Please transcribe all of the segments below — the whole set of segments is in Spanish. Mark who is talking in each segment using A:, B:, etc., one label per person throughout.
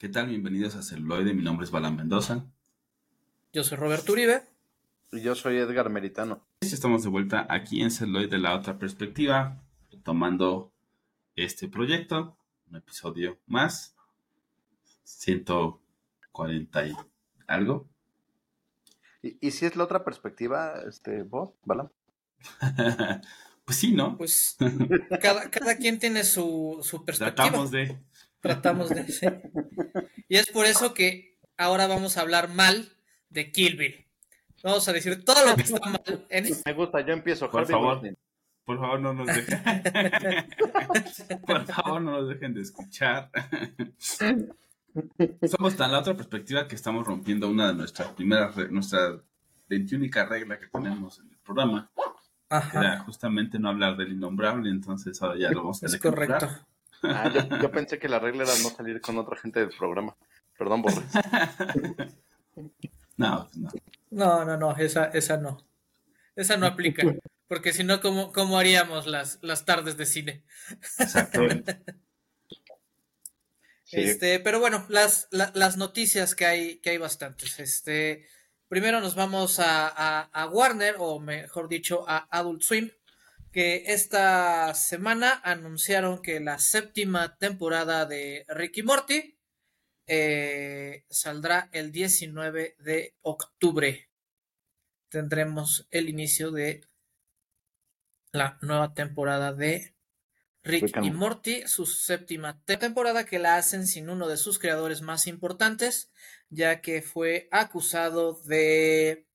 A: ¿Qué tal? Bienvenidos a Celuloide. Mi nombre es Balan Mendoza.
B: Yo soy Roberto Uribe.
C: Y yo soy Edgar Meritano.
A: Estamos de vuelta aquí en Celuloide de la otra perspectiva, tomando este proyecto, un episodio más, 140 y algo.
C: ¿Y, si es la otra perspectiva, este, vos, Balan?
A: pues sí, ¿no?
B: Pues cada, quien tiene su, su perspectiva.
A: Tratamos de
B: tratamos de hacer. Y es por eso que ahora vamos a hablar mal de Kill Bill. Vamos a decir todo lo que está mal. En...
C: Me gusta, yo empiezo.
A: Por favor, por favor, no nos dejen. por favor, no nos dejen de escuchar. Somos tan la otra perspectiva que estamos rompiendo una de nuestras primeras, nuestra única regla que tenemos en el programa. Era justamente no hablar del innombrable, entonces ahora ya lo vamos a
B: Es correcto.
C: Ah, yo, pensé que la regla era no salir con otra gente del programa. Perdón, Borre.
A: No, no.
B: No, no, no, esa, esa no. Esa no aplica. Porque si no, ¿cómo, ¿cómo, haríamos las, las tardes de cine?
A: Exactamente.
B: Este, pero bueno, las, las noticias que hay, que hay bastantes. Este, primero nos vamos a, a Warner, o mejor dicho, a Adult Swim, que esta semana anunciaron que la séptima temporada de Ricky Morty eh, saldrá el 19 de octubre. Tendremos el inicio de la nueva temporada de Rick y Morty, su séptima temporada que la hacen sin uno de sus creadores más importantes, ya que fue acusado de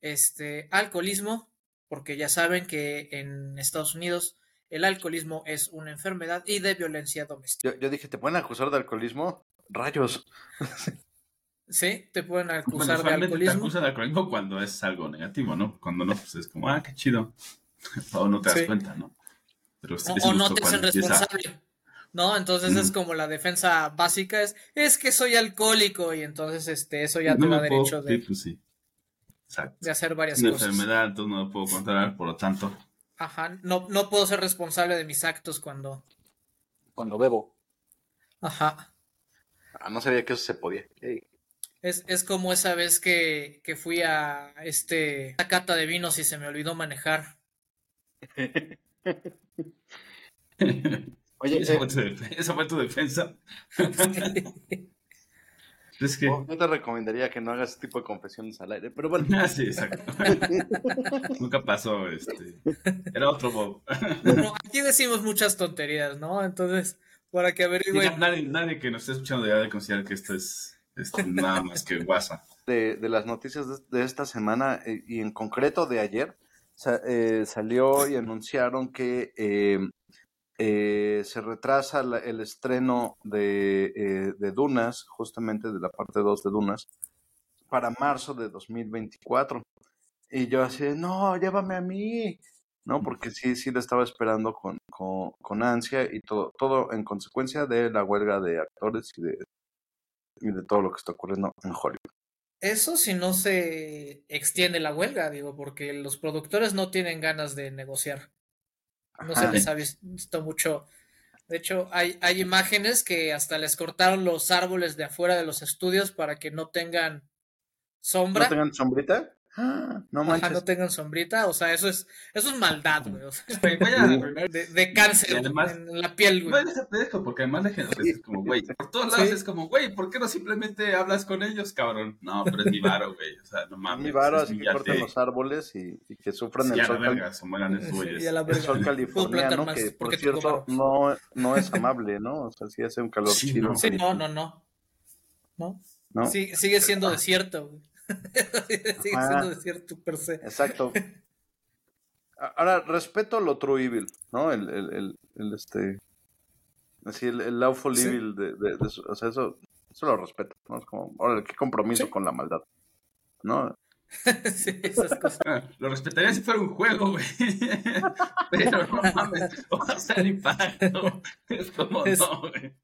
B: este alcoholismo porque ya saben que en Estados Unidos el alcoholismo es una enfermedad y de violencia doméstica.
C: Yo, dije, ¿te pueden acusar de alcoholismo? Rayos.
B: Sí, te pueden acusar de alcoholismo. Te
A: acusan de alcoholismo cuando es algo negativo, ¿no? Cuando no, pues es como, ah, qué chido. o no te das cuenta, ¿no?
B: Pero o, no te hacen responsable. ¿no? Entonces es como la defensa básica es, es que soy alcohólico y entonces este, eso ya te da derecho de...
A: Sí, pues sí
B: de hacer varias
A: una
B: cosas.
A: enfermedad, entonces no lo puedo controlar, por lo tanto.
B: Ajá, no, no puedo ser responsable de mis actos cuando.
C: Cuando bebo.
B: Ajá.
C: Ah, no sabía que eso se podía.
B: Es, es, como esa vez que, que fui a este a cata de vinos y se me olvidó manejar.
A: Oye, esa, fue tu, esa fue tu defensa.
C: Es que... yo te recomendaría que no hagas ese tipo de confesiones al aire, pero bueno.
A: Ah, sí, exacto. Nunca pasó, este. Era otro Bob.
B: bueno, aquí decimos muchas tonterías, ¿no? Entonces, para que averigüen.
A: nadie, nadie que nos esté escuchando ya de considerar que esto es este, nada más que WhatsApp.
C: De, de las noticias de, esta semana eh, y en concreto de ayer, eh, salió y anunciaron que eh, eh, se retrasa el estreno de, eh, Dunas, justamente de la parte 2 de Dunas, para marzo de 2024. Y yo así, no, llévame a mí. No, porque sí, sí le estaba esperando con, con, con, ansia y todo, todo en consecuencia de la huelga de actores y de, y de todo lo que está ocurriendo en Hollywood.
B: Eso si no se extiende la huelga, digo, porque los productores no tienen ganas de negociar. No se les ha visto mucho. De hecho, hay, hay imágenes que hasta les cortaron los árboles de afuera de los estudios para que no tengan sombra.
C: ¿No tengan sombrita? No manches.
B: no tengan sombrita, o sea, eso es, eso es maldad, güey. de, cáncer en la piel, güey.
A: porque además la gente es como, güey, por todos lados es como, güey, ¿por qué no simplemente hablas con ellos, cabrón? No, pero es mi varo, güey, o sea, no mames.
C: Mi varo, así que corten los árboles y, que sufran el sol.
A: Verga, el,
C: el sol californiano, que por cierto no, no es amable, ¿no? O sea, sí hace un calor chido.
B: Sí, no, no, no. ¿No? ¿No? Sí, sigue siendo desierto, güey. Sigue siendo desierto per se.
C: Exacto. Ahora, respeto lo true evil, ¿no? El, el, el, este. Así, el, el lawful evil de, de, O sea, eso, eso lo respeto, ¿no? Es como, ahora, qué compromiso con la maldad, ¿no?
B: sí, esas cosas.
A: Ah, lo respetaría si fuera un juego, güey. Pero no mames, va a ser impacto. Es como, no, güey.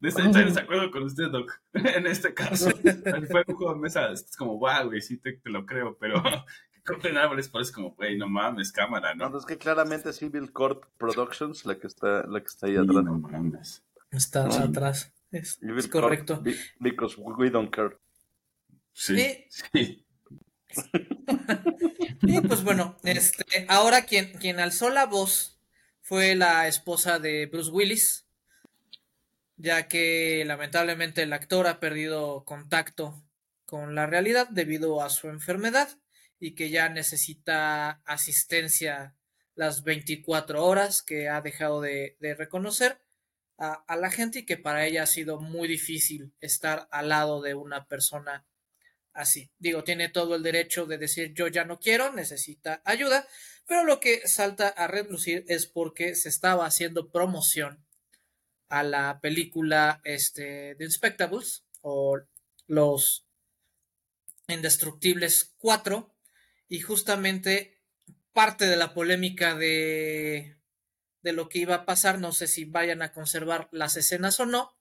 A: De estar en desacuerdo con usted, Doc. en este caso, fue un juego de mesa. Es como, wow, güey, sí te, lo creo, pero que compren árboles parece como, güey, no mames, cámara, ¿no?
C: No, es que claramente Civil Corp Productions, la que está, la que está ahí atrás.
A: no mames.
B: Está atrás. Es, correcto.
C: Because we don't care.
A: Sí. sí.
B: y pues bueno, este, ahora quien, quien alzó la voz fue la esposa de Bruce Willis, ya que lamentablemente el actor ha perdido contacto con la realidad debido a su enfermedad y que ya necesita asistencia las 24 horas que ha dejado de, reconocer a, la gente y que para ella ha sido muy difícil estar al lado de una persona así. Digo, tiene todo el derecho de decir yo ya no quiero, necesita ayuda, pero lo que salta a relucir es porque se estaba haciendo promoción a la película este, de Inspectables o Los Indestructibles 4 y justamente parte de la polémica de, de lo que iba a pasar, no sé si vayan a conservar las escenas o no,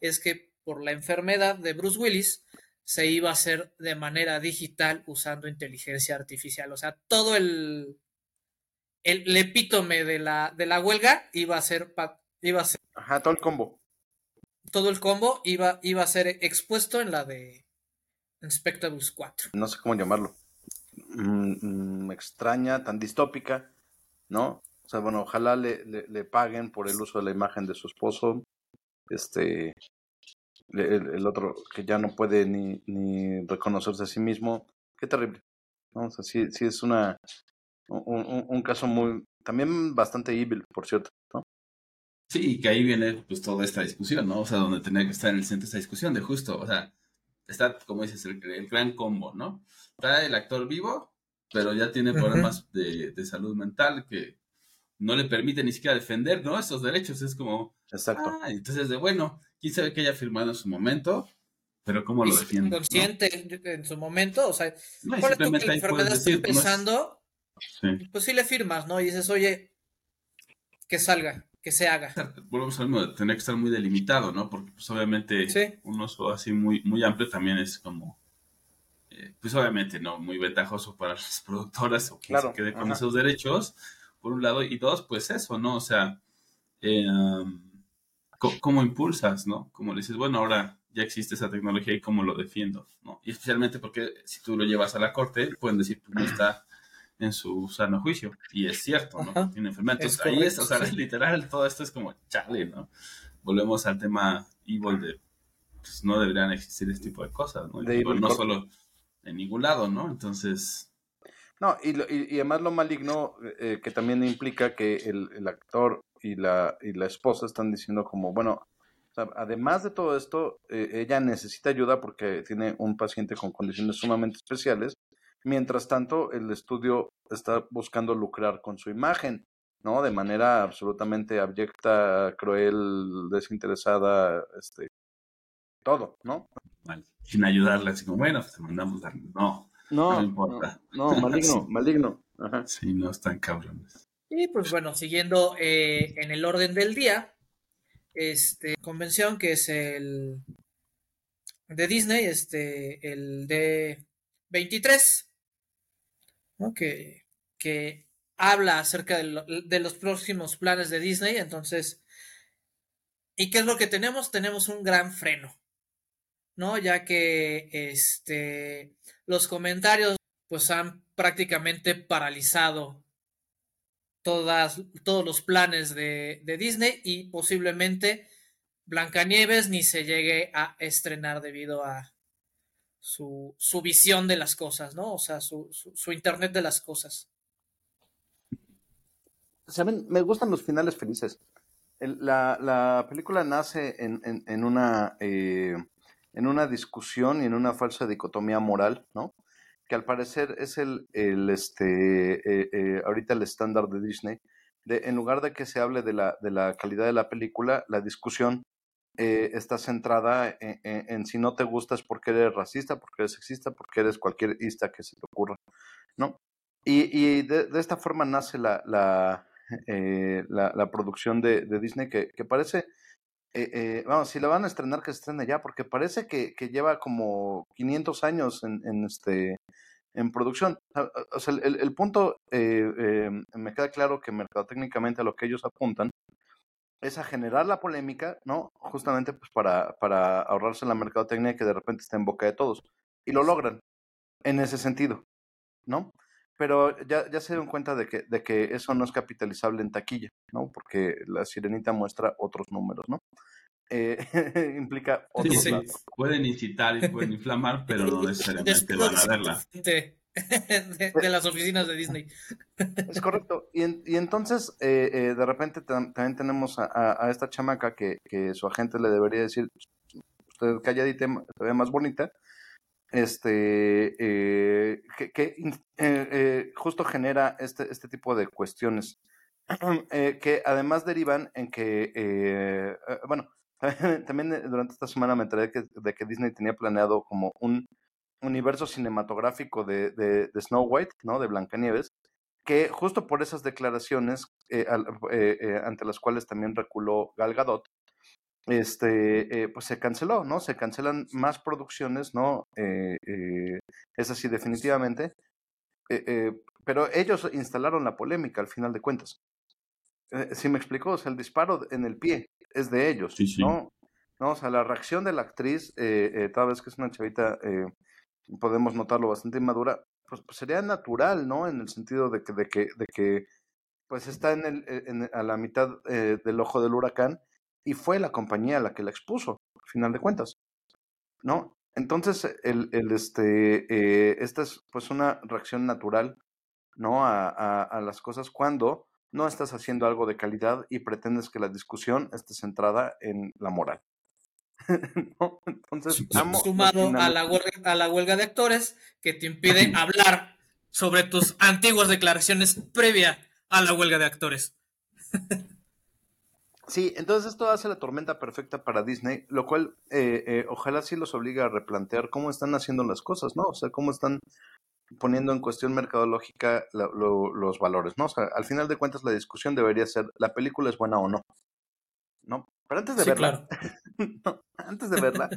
B: es que por la enfermedad de Bruce Willis, se iba a hacer de manera digital usando inteligencia artificial. O sea, todo el, el, epítome de la, de la huelga iba a ser... Iba a ser
C: Ajá, todo el combo.
B: Todo el combo iba, iba a ser expuesto en la de Inspectables 4.
C: No sé cómo llamarlo. Mm, mm, extraña, tan distópica, ¿no? O sea, bueno, ojalá le, le, le, paguen por el uso de la imagen de su esposo. Este, el, otro que ya no puede ni, ni reconocerse a sí mismo. Qué terrible. ¿no? O sea, sí, sí es una, un, un, caso muy, también bastante evil, por cierto, ¿no?
A: Sí, que ahí viene pues toda esta discusión, ¿no? O sea, donde tenía que estar en el centro de esta discusión de justo, o sea, está, como dices, el, el gran combo, ¿no? Está el actor vivo, pero ya tiene problemas de, de salud mental que no le permite ni siquiera defender, ¿no? Esos derechos, es como...
C: Exacto.
A: Ah, entonces, de bueno, quién sabe que haya firmado en su momento, pero cómo lo defiende.
B: Consciente en su momento, o sea, no, tú que la enfermedad está empezando, pues sí le firmas, ¿no? Y dices, oye, que salga, que se haga.
A: Volvemos al mismo, tener que estar muy delimitado, ¿no? Porque pues obviamente un uso así muy, muy amplio también es como, eh, pues obviamente, ¿no? Muy ventajoso para las productoras o que se quede con esos derechos, por un lado, y dos, pues eso, ¿no? O sea, eh, cómo impulsas, ¿no? Como le dices, bueno, ahora ya existe esa tecnología y cómo lo defiendo, ¿no? Y especialmente porque si tú lo llevas a la corte, pueden decir, pues no está en su sano juicio. Y es cierto, ¿no? Tiene enfermedad. Entonces ahí es, o sea, literal, todo esto es como chale, ¿no? Volvemos al tema evil de, pues no deberían existir este tipo de cosas, ¿no? no solo en ningún lado, ¿no? Entonces...
C: No, y, y, además lo maligno eh, que también implica que el, el actor y la, y la esposa están diciendo como, bueno, además de todo esto, eh, ella necesita ayuda porque tiene un paciente con condiciones sumamente especiales. Mientras tanto, el estudio está buscando lucrar con su imagen, ¿no? De manera absolutamente abyecta, cruel, desinteresada, este, todo, ¿no?
A: Sin ayudarle, así como, bueno, pues te mandamos a... No, no, no importa.
C: No, maligno, maligno.
A: Ajá. Sí, no están cabrones.
B: Y pues bueno, siguiendo eh, en el orden del día, este convención que es el de Disney, este, el de 23, que, que habla acerca de, de, los próximos planes de Disney. Entonces, ¿y qué es lo que tenemos? Tenemos un gran freno, ¿no? Ya que este, los comentarios pues han prácticamente paralizado todas, todos los planes de, Disney y posiblemente Blancanieves ni se llegue a estrenar debido a su, su visión de las cosas, ¿no? O sea, su, su, Internet de las cosas.
C: Saben, me gustan los finales felices. la, la, película nace en, en, una, eh, en una discusión y en una falsa dicotomía moral, ¿no? que al parecer es el, el este, eh, eh, ahorita el estándar de Disney, en lugar de que se hable de la, de la calidad de la película, la discusión eh, está centrada en, si no te gustas porque eres racista, porque eres sexista, porque eres cualquier ista que se te ocurra, ¿no? Y, y de, esta forma nace la, la, la, producción de, de Disney que, que parece... vamos, si la van a estrenar, que se estrene ya, porque parece que, lleva como 500 años en, en, este, en producción. O sea, el, el punto, eh, eh, me queda claro que mercadotécnicamente a lo que ellos apuntan es a generar la polémica, ¿no? Justamente pues para, para ahorrarse la mercadotecnia que de repente está en boca de todos. Y lo logran en ese sentido, ¿no? Pero ya, ya se dieron cuenta de que, de que eso no es capitalizable en taquilla, ¿no? Porque la sirenita muestra otros números, ¿no? Eh, implica otros
A: sí, sí. Pueden incitar y pueden inflamar, pero no necesariamente van a verla.
B: De, de, las oficinas de Disney.
C: Es correcto. Y, y entonces, eh, eh, de repente también tenemos a, esta chamaca que, que, su agente le debería decir, usted calladita, se ve más bonita, este, eh, que, que eh, justo genera este, este tipo de cuestiones, que además derivan en que, bueno, también durante esta semana me enteré que, de que Disney tenía planeado como un universo cinematográfico de, de, de Snow White, ¿no? De Blancanieves, que justo por esas declaraciones eh, eh, eh, ante las cuales también reculó Gal Gadot, este, pues se canceló, ¿no? Se cancelan más producciones, ¿no? es así definitivamente. pero ellos instalaron la polémica al final de cuentas. si me explicó, o sea, el disparo en el pie es de ellos,
A: sí, sí.
C: ¿no? ¿no? O sea, la reacción de la actriz, tal vez que es una chavita podemos notarlo bastante inmadura, pues, pues, sería natural, ¿no? En el sentido de que, de que, de que pues está en el, en, a la mitad eh, del ojo del huracán y fue la compañía la que la expuso, al final de cuentas, ¿no? Entonces, el, el este, eh, esta es pues una reacción natural, ¿no? A, a las cosas cuando no estás haciendo algo de calidad y pretendes que la discusión esté centrada en la moral. ¿no? Entonces,
B: sumado a la, huelga, a la huelga de actores que te impide hablar sobre tus antiguas declaraciones previa a la huelga de actores.
C: Sí, entonces esto hace la tormenta perfecta para Disney, lo cual eh, eh, ojalá sí los obliga a replantear cómo están haciendo las cosas, ¿no? O sea, cómo están poniendo en cuestión mercadológica lo, lo, los valores, ¿no? O sea, al final de cuentas la discusión debería ser, ¿la película es buena o no? ¿No? Pero antes de
B: Sí,
C: verla,
B: claro.
C: no, antes de verla,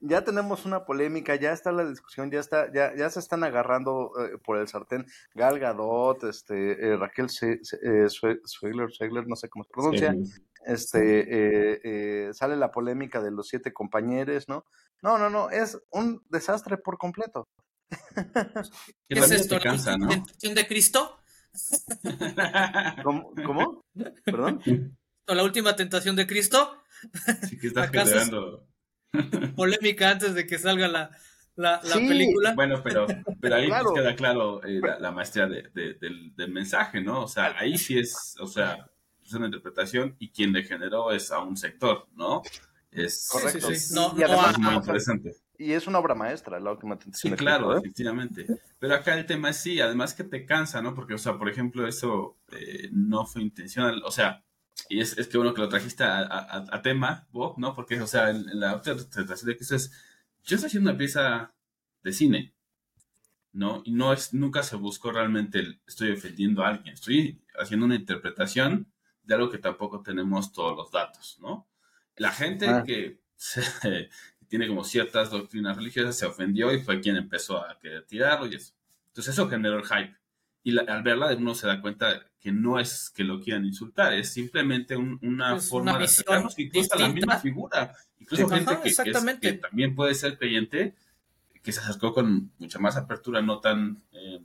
C: ya tenemos una polémica, ya está la discusión, ya está, ya, ya se están agarrando eh, por el sartén Gal Gadot, este, eh, Raquel Se- Se- eh, no sé cómo se pronuncia, este, eh, eh, sale la polémica de los siete compañeros, ¿no? No, no, no, es un desastre por completo.
B: ¿Qué es esto?
A: cansa,
B: ¿La
A: ¿no?
B: tentación de Cristo?
C: ¿Cómo? ¿Cómo? ¿Perdón?
B: ¿O la última tentación de Cristo?
A: Sí que estás
B: ¿Acaso es-
A: generando.
B: Polémica antes de que salga la, la, la
C: Sí,
B: película.
A: Bueno, pero, pero ahí
C: Claro.
A: pues queda claro eh, la, la maestría de- de- del, del mensaje, ¿no? O sea, ahí sí es, o sea, es una interpretación y quien le generó es a un sector, ¿no? Es,
C: Correcto.
B: Sí. No,
C: Y
B: no
C: además,
A: es muy interesante.
C: Y es una obra maestra, la última tentación
A: Sí, claro,
C: Cristo, ¿eh?
A: efectivamente. Pero acá el tema es sí, además que te cansa, ¿no? Porque, o sea, por ejemplo, eso eh, no fue intencional, o sea, y es, es que bueno que lo trajiste a, a- a tema, Bob, ¿no? Porque, o sea, en, en la otra interpretación de Cristo es, yo estoy haciendo una pieza de cine, ¿no? Y no es, nunca se buscó realmente el, estoy ofendiendo a alguien, estoy haciendo una interpretación de algo que tampoco tenemos todos los datos, ¿no? La gente
C: Ah.
A: que se- tiene como ciertas doctrinas religiosas se ofendió y fue quien empezó a querer tirarlo y eso. Entonces eso generó el hype. Y la- al verla uno se da cuenta que no es que lo quieran insultar, es simplemente un- una forma
B: una
A: de acercarnos incluso a la misma figura. Incluso
B: Sí.
A: gente
B: Ajá,
A: que- que, es- que también puede ser creyente, que se acercó con mucha más apertura, no tan eh,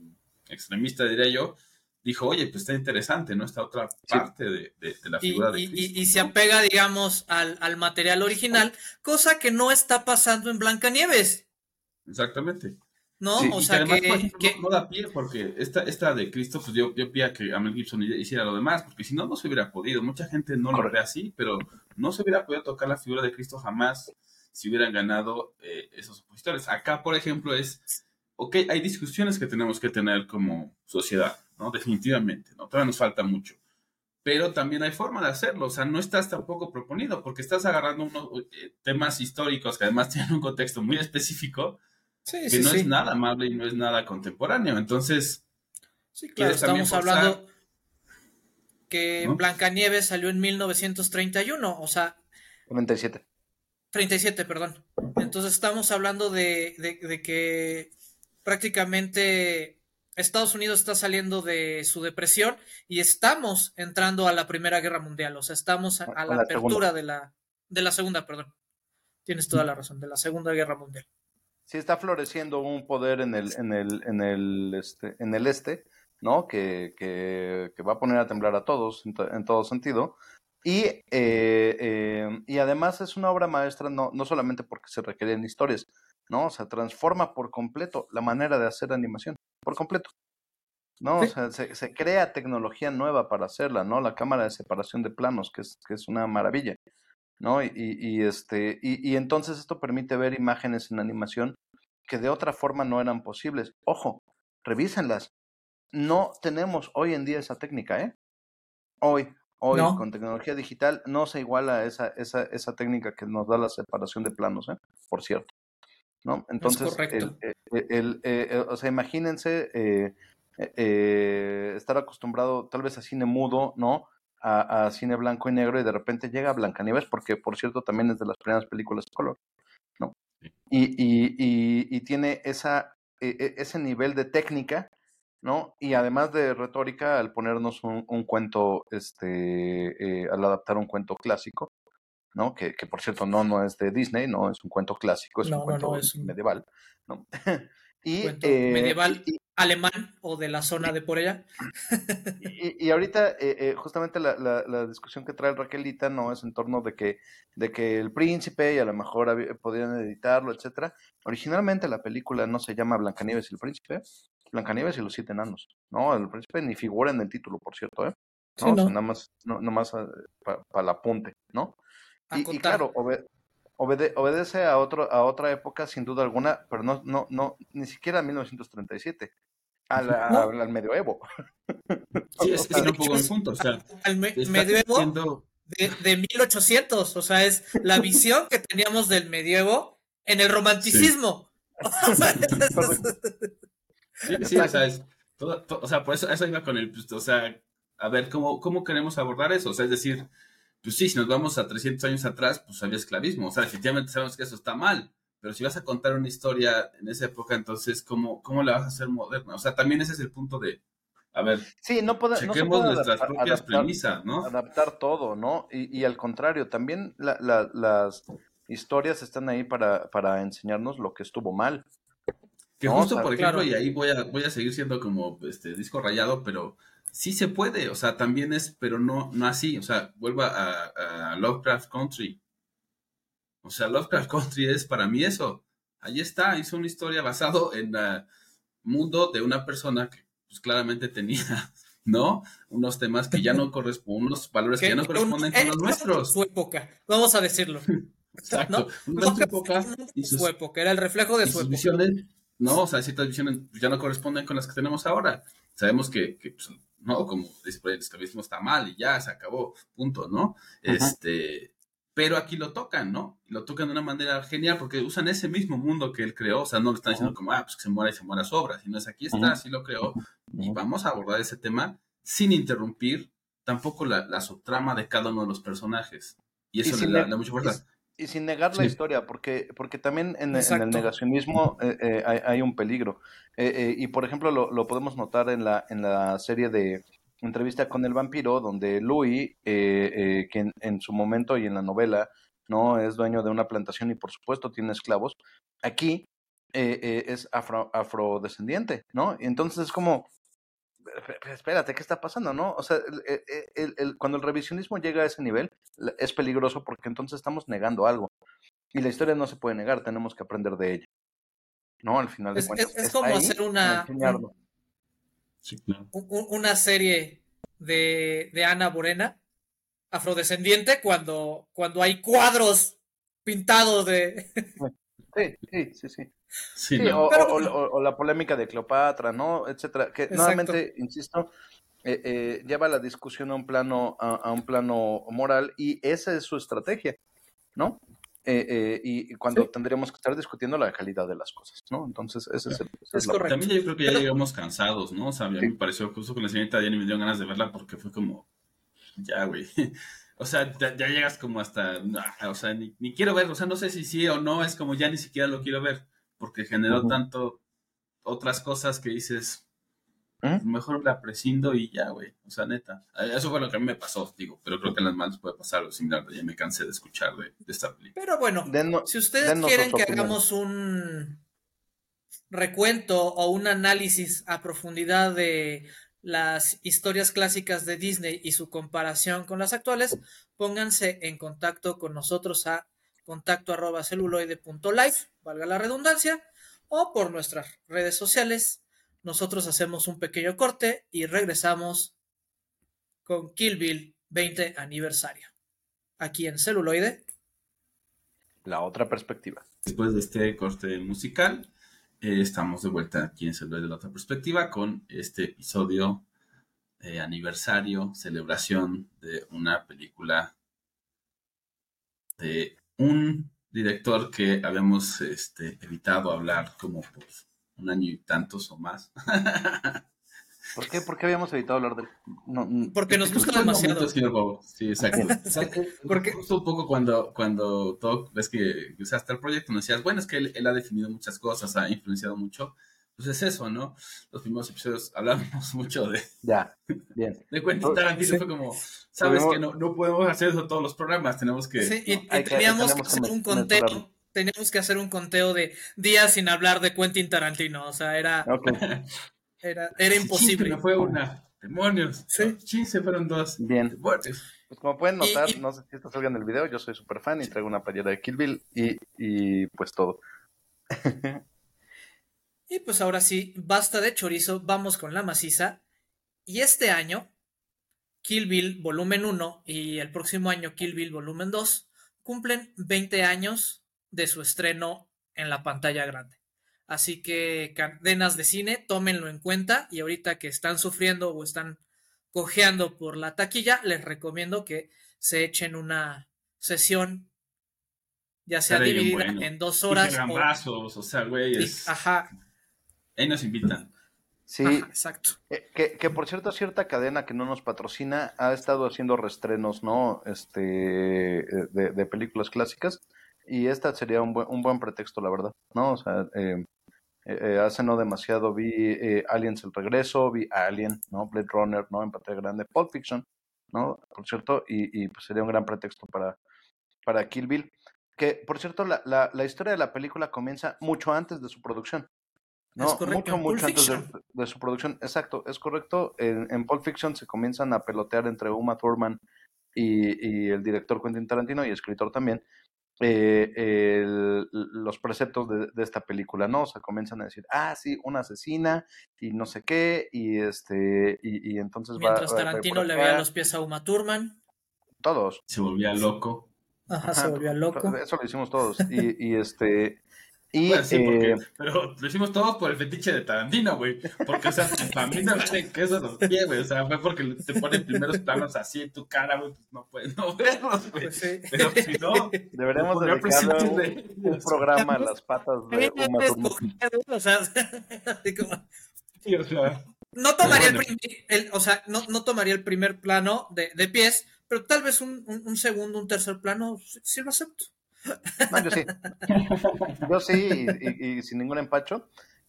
A: extremista, diría yo, dijo, oye, pues está interesante, ¿no? Esta otra parte de, de- de la
B: y,
A: figura de
B: y-
A: Cristo.
B: y- y se apega, digamos, al, al material original, cosa que no está pasando en Blancanieves,
A: Exactamente.
B: ¿No?
C: Sí,
B: o
A: y
B: sea,
A: además,
B: que,
A: por ejemplo,
B: que-
A: no, no da pie porque esta, esta de Cristo, pues yo, yo pida que a Mel Gibson hiciera lo demás, porque si no, no se hubiera podido. Mucha gente no lo ve así, pero no se hubiera podido tocar la figura de Cristo jamás si hubieran ganado eh, esos opositores. Acá, por ejemplo, es, ok, hay discusiones que tenemos que tener como sociedad, ¿no? Definitivamente, ¿no? Todavía nos falta mucho. Pero también hay forma de hacerlo, o sea, no estás tampoco proponiendo, porque estás agarrando unos eh, temas históricos que además tienen un contexto muy específico,
B: sí,
A: que
B: sí,
A: no
B: sí.
A: es nada amable y no es nada contemporáneo. Entonces,
B: Sí, claro, estamos hablando que
A: ¿No?
B: Blancanieves salió en 1931, o sea,
C: 97.
B: 37, perdón. Entonces estamos hablando de, de- de que prácticamente Estados Unidos está saliendo de su depresión y estamos entrando a la Primera Guerra Mundial, o sea, estamos a, la, apertura de la, de la segunda, perdón. Tienes toda la razón, de la Segunda Guerra Mundial.
C: Sí, está floreciendo un poder en el, en el, en el, este, en el este, ¿no? Que, que, va a poner a temblar a todos en, todo sentido. Y, eh, eh, y además es una obra maestra no, no solamente porque se requieren historias, ¿no? O sea, transforma por completo la manera de hacer animación, por completo. ¿no? O sea, se, se, crea tecnología nueva para hacerla, ¿no? La cámara de separación de planos, que es, que es una maravilla. ¿No? Y, y, este, y, y, entonces esto permite ver imágenes en animación que de otra forma no eran posibles. Ojo, revísenlas. No tenemos hoy en día esa técnica, ¿eh? Hoy, hoy, con tecnología digital, no se iguala esa, esa, esa técnica que nos da la separación de planos, ¿eh? Por cierto. ¿No? Entonces, el, el, eh, o sea, imagínense eh, eh, estar acostumbrado tal vez a cine mudo, ¿no? A, cine blanco y negro y de repente llega a Blancanieves, porque por cierto también es de las primeras películas de color, ¿no? Y, y, y, tiene esa, e, e, ese nivel de técnica, ¿no? Y además de retórica al ponernos un, un cuento, este, eh, al adaptar un cuento clásico, ¿no? Que, que, por cierto no, no es de Disney, no, es un cuento clásico, es un cuento medieval, ¿no?
B: y, eh, medieval alemán o de la zona de por allá.
C: y, y, ahorita, eh, eh, justamente la, la, discusión que trae Raquelita no es en torno de que, de que el príncipe y a lo mejor podrían editarlo, etcétera. Originalmente la película no se llama Blancanieves y el príncipe, Blancanieves y los siete enanos. No, el príncipe ni figura en el título, por cierto, ¿eh? No, nada más, no, nada más para pa el apunte, ¿no? Y, y, claro, obedece a otro a otra época sin duda alguna, pero no no no ni siquiera a 1937 al, al, medioevo.
A: Sí, es, es un poco el punto. O sea,
B: al medioevo de, de, 1800. O sea, es la visión que teníamos del medioevo en el romanticismo.
A: Sí, sí, o sea, es, todo, o sea, por eso, eso iba con el, pues, o sea, a ver, ¿cómo, ¿cómo queremos abordar eso? O sea, es decir, pues sí, si nos vamos a 300 años atrás, pues había esclavismo. O sea, efectivamente sabemos que eso está mal. Pero si vas a contar una historia en esa época, entonces, ¿cómo, cómo la vas a hacer moderna? O sea, también ese es el punto de, a ver,
C: sí, no
A: chequemos nuestras propias premisas, ¿no?
C: Adaptar todo, ¿no? Y, y al contrario, también la, la, las historias están ahí para, para enseñarnos lo que estuvo mal.
A: Que justo, por ejemplo, y ahí voy a, voy a seguir siendo como este disco rayado, pero sí se puede, o sea, también es, pero no, no así, o sea, vuelva a, a Lovecraft Country. O sea, Lovecraft Country es para mí eso. Ahí está, hizo una historia basado en el mundo de una persona que pues claramente tenía, ¿no? Unos temas que ya no corresponden, unos valores que, ya no corresponden con los nuestros.
B: Su época, vamos a decirlo.
A: Exacto. ¿no? Su época
B: y su época, era el reflejo de su época.
A: Visiones, no, o sea, ciertas visiones ya no corresponden con las que tenemos ahora. Sabemos que, que pues, no, como dice el esclavismo está mal y ya se acabó, punto, ¿no? Este, pero aquí lo tocan, ¿no? Lo tocan de una manera genial porque usan ese mismo mundo que él creó, o sea, no lo están diciendo como, ah, pues que se muera y se muera su obra, sino es aquí está, así lo creó, y vamos a abordar ese tema sin interrumpir tampoco la, la subtrama de cada uno de los personajes. Y eso le, da, mucha fuerza.
C: Y, sin negar la historia, porque, porque también en, el negacionismo eh, eh, hay, un peligro. Eh, y por ejemplo, lo, lo, podemos notar en la, en la serie de entrevista con el vampiro, donde Louis, eh, eh, que en, su momento y en la novela, ¿no? Es dueño de una plantación y por supuesto tiene esclavos. Aquí eh, es afro, afrodescendiente, ¿no? Y entonces es como, espérate, ¿qué está pasando, no? O sea, el, cuando el revisionismo llega a ese nivel, es peligroso porque entonces estamos negando algo. Y la historia no se puede negar, tenemos que aprender de ella. ¿No? Al final de cuentas.
B: Es, como hacer una, una serie de, de Ana Morena, afrodescendiente, cuando, cuando hay cuadros pintados de...
C: Sí, sí, sí, sí. O, la polémica de Cleopatra, ¿no? Etcétera. Que nuevamente, insisto, eh, eh, lleva la discusión a un plano, a, un plano moral y esa es su estrategia, ¿no? Eh, eh, y, cuando tendríamos que estar discutiendo la calidad de las cosas, ¿no? Entonces, ese es el...
A: Es correcto. También yo creo que ya llegamos cansados, ¿no? O sea, a mí me pareció justo con la señorita Diana y me dio ganas de verla porque fue como, ya, güey. O sea, ya, llegas como hasta, o sea, ni, quiero ver, o sea, no sé si sí o no, es como ya ni siquiera lo quiero ver, porque generó tanto otras cosas que dices,
C: ¿Mm?
A: mejor la prescindo y ya, güey. O sea, neta. Eso fue lo que a mí me pasó, digo. Pero creo que en las malas puede pasar algo similar. Ya me cansé de escuchar de, de esta película.
B: Pero bueno,
C: Denno-
B: si ustedes quieren que hagamos un recuento o un análisis a profundidad de las historias clásicas de Disney y su comparación con las actuales, pónganse en contacto con nosotros a contacto arroba celuloide.life, valga la redundancia, o por nuestras redes sociales. Nosotros hacemos un pequeño corte y regresamos con Kill Bill 20 aniversario. Aquí en celuloide.
C: La otra perspectiva.
A: Después de este corte musical, eh, estamos de vuelta aquí en Celuloide de la otra perspectiva con este episodio eh, aniversario, celebración de una película de un director que habíamos este, evitado hablar como por un año y tantos o más.
C: ¿Por qué, ¿Por qué habíamos evitado hablar del.? No, no,
B: Porque nos gusta demasiado.
A: Sí, exacto.
B: Porque
A: justo un poco cuando, cuando todo, ves que usaste el proyecto, nos decías, bueno, es que él, él ha definido muchas cosas, ha influenciado mucho. Pues es eso, ¿no? Los primeros episodios hablábamos mucho de,
C: Ya, bien.
A: de Quentin
C: Oh,
A: Tarantino.
C: sí.
A: Fue como, sabes que no, no podemos hacer eso todos los programas, tenemos que...
B: Sí, y,
C: no,
B: y teníamos que, hacer un conteo, teníamos que hacer un conteo de días sin hablar de Quentin Tarantino, o sea, era,
C: Ok,
B: era, era imposible.
A: no fue una. Demonios.
B: Sí.
A: Sí, se fueron dos.
C: bien.
A: Demonios.
C: Pues como pueden
B: Y-
C: notar,
B: y-
C: no sé si esto salga en el video, yo soy súper fan y traigo una playera de Kill Bill y, y pues todo.
B: Y pues ahora sí, basta de chorizo, vamos con la maciza. Y este año, Kill Bill Volumen 1 y el próximo año Kill Bill Volumen 2 cumplen 20 años de su estreno en la pantalla grande. Así que cadenas de cine, tómenlo en cuenta y ahorita que están sufriendo o están cojeando por la taquilla, les recomiendo que se echen una sesión ya sea dividida
A: bueno.
B: en dos horas o-
A: brazos, o sea, güey,
B: y-
A: es-
B: ajá,
A: ahí nos invitan.
C: Sí,
B: ajá, exacto.
C: eh, que, que por cierto, cierta cadena que no nos patrocina ha estado haciendo restrenos, ¿no? Este, eh, de, de películas clásicas y esta sería un buen, un buen pretexto, la verdad, ¿no? O sea, eh, eh, eh, hace no demasiado vi eh, Aliens el regreso, vi Alien, ¿no? Blade Runner, ¿no? En pantalla grande, Pulp Fiction, ¿no? Por cierto, y, y pues sería un gran pretexto para, para Kill Bill. Que, por cierto, la, la, la historia de la película comienza mucho antes de su producción. ¿No?
B: Es correcto,
C: mucho, mucho antes de, su producción. Exacto, es correcto. En, en Pulp Fiction se comienzan a pelotear entre Uma Thurman y, y el director Quentin Tarantino y escritor también. eh, el- los preceptos de, de esta película, ¿no? O sea, comienzan a decir, ah, sí, una asesina y no sé qué, y este, y, y entonces va-
B: Mientras
C: va, va por
B: Tarantino le veía los pies a Uma Thurman.
C: Todos.
A: Se volvía loco.
B: Ajá, se volvió loco.
C: Eso lo hicimos todos. Y, y este, y
A: Bueno, sí, porque-
C: eh,
A: pero lo hicimos todos por el fetiche de Tarantino, güey. Porque, o sea, para mí no vale queso los pies, güey. O sea, fue porque te ponen primeros planos así en tu cara, güey. Pues no puedes no verlos, güey.
B: Pues sí.
A: Pero si no,
C: deberíamos dedicarle un,
A: de
C: un programa a las patas de Uma Thurman.
B: O sea, así como-
A: sí, o sea,
B: no tomaría el, primer- el- o sea, no, no tomaría el primer plano de, de pies, pero tal vez un, un- un segundo, un tercer plano, sí, sí lo acepto.
C: No, yo sí. Yo sí, y, sin ningún empacho.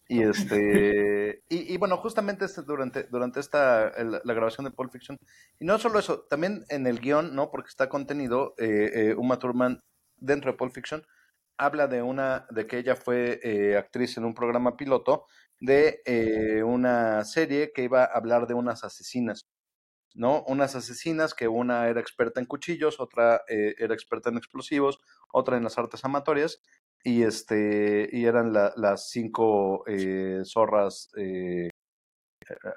C: Y este y, bueno, justamente este, durante, durante esta la grabación de Pulp Fiction, y no solo eso, también en el guion, ¿no? Porque está contenido, eh, eh, Uma Thurman dentro de Pulp Fiction habla de una, de que ella fue eh, actriz en un programa piloto de eh, una serie que iba a hablar de unas asesinas. ¿No? Unas asesinas que una era experta en cuchillos, otra eh, era experta en explosivos, otra en las artes amatorias, y este, y eran la- las cinco eh, zorras, eh,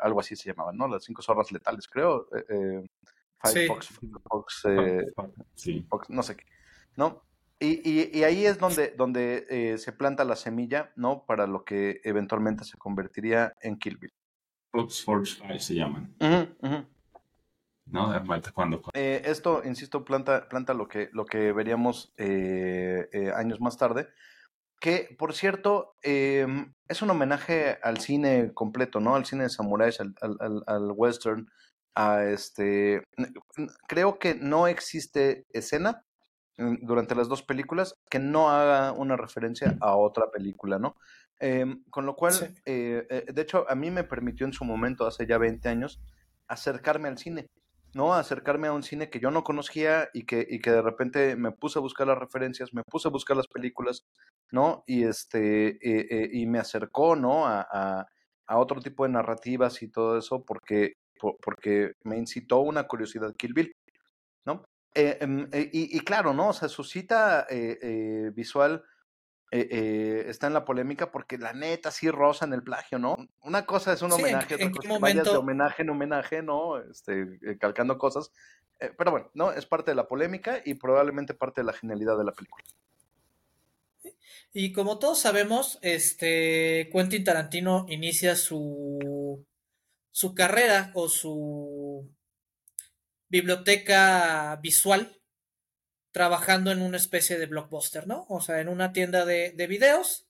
C: algo así se llamaban, ¿no? Las cinco zorras letales, creo.
B: Sí.
C: Fox, Fox, eh,
A: sí.
C: Fox, no sé qué, ¿no? Y, y, y ahí es donde, donde eh, se planta la semilla, ¿no? Para lo que eventualmente se convertiría en Kill Bill.
A: Fox Forge Five se llaman. ¿No? Falta cuando.
C: Eh, esto, insisto, planta, planta lo que, lo que veríamos eh, eh, años más tarde. Que, por cierto, eh, es un homenaje al cine completo, ¿no? Al cine de samuráis, al, al, al- al western, a este... Creo que no existe escena durante las dos películas que no haga una referencia a otra película, ¿no? Em, con lo cual, eh, eh, de hecho, a mí me permitió en su momento, hace ya 20 años, acercarme al cine, ¿no? Acercarme a un cine que yo no conocía y que, y que de repente me puse a buscar las referencias, me puse a buscar las películas, ¿no? Y, este, eh, y me acercó, ¿no? A, a, a, otro tipo de narrativas y todo eso porque, porque me incitó una curiosidad Kill Bill, ¿no? Em, y, y, claro, ¿no? O sea, su cita visual eh, eh, está en la polémica porque la neta sí rosa en el plagio, ¿no? Una cosa es un homenaje, otra cosa de homenaje en homenaje, ¿no? Este, eh, calcando cosas. pero bueno, ¿no? Es parte de la polémica y probablemente parte de la genialidad de la película.
B: Y como todos sabemos, este Quentin Tarantino inicia su, su carrera o su biblioteca visual trabajando en una especie de blockbuster, ¿no? O sea, en una tienda de, de videos,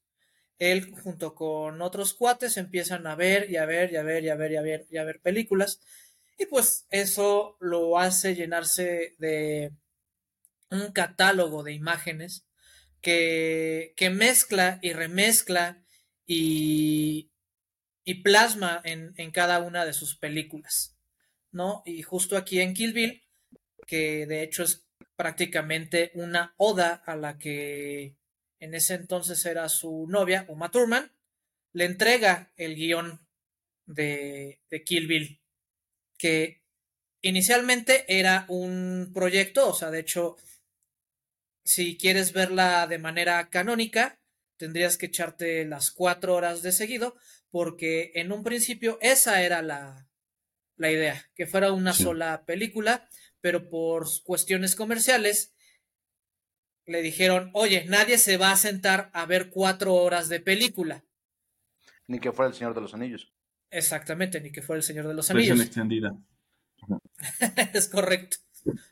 B: él junto con otros cuates empiezan a ver y a ver y a ver y a ver y a ver y a ver películas. Y pues eso lo hace llenarse de un catálogo de imágenes que, que mezcla y remezcla y, y plasma en, en, cada una de sus películas, ¿no? Y justo aquí en Kill Bill, que de hecho es prácticamente una oda a la que en ese entonces era su novia, Uma Thurman, le entrega el guion de, de Kill Bill, que inicialmente era un proyecto, o sea, de hecho, si quieres verla de manera canónica, tendrías que echarte las cuatro horas de seguido, porque en un principio esa era la, la idea, que fuera una sola película, pero por cuestiones comerciales le dijeron, oye, nadie se va a sentar a ver cuatro horas de película.
C: Ni que fuera el Señor de los Anillos.
B: Exactamente, ni que fuera el Señor de los Anillos.
A: extendida.
B: es correcto.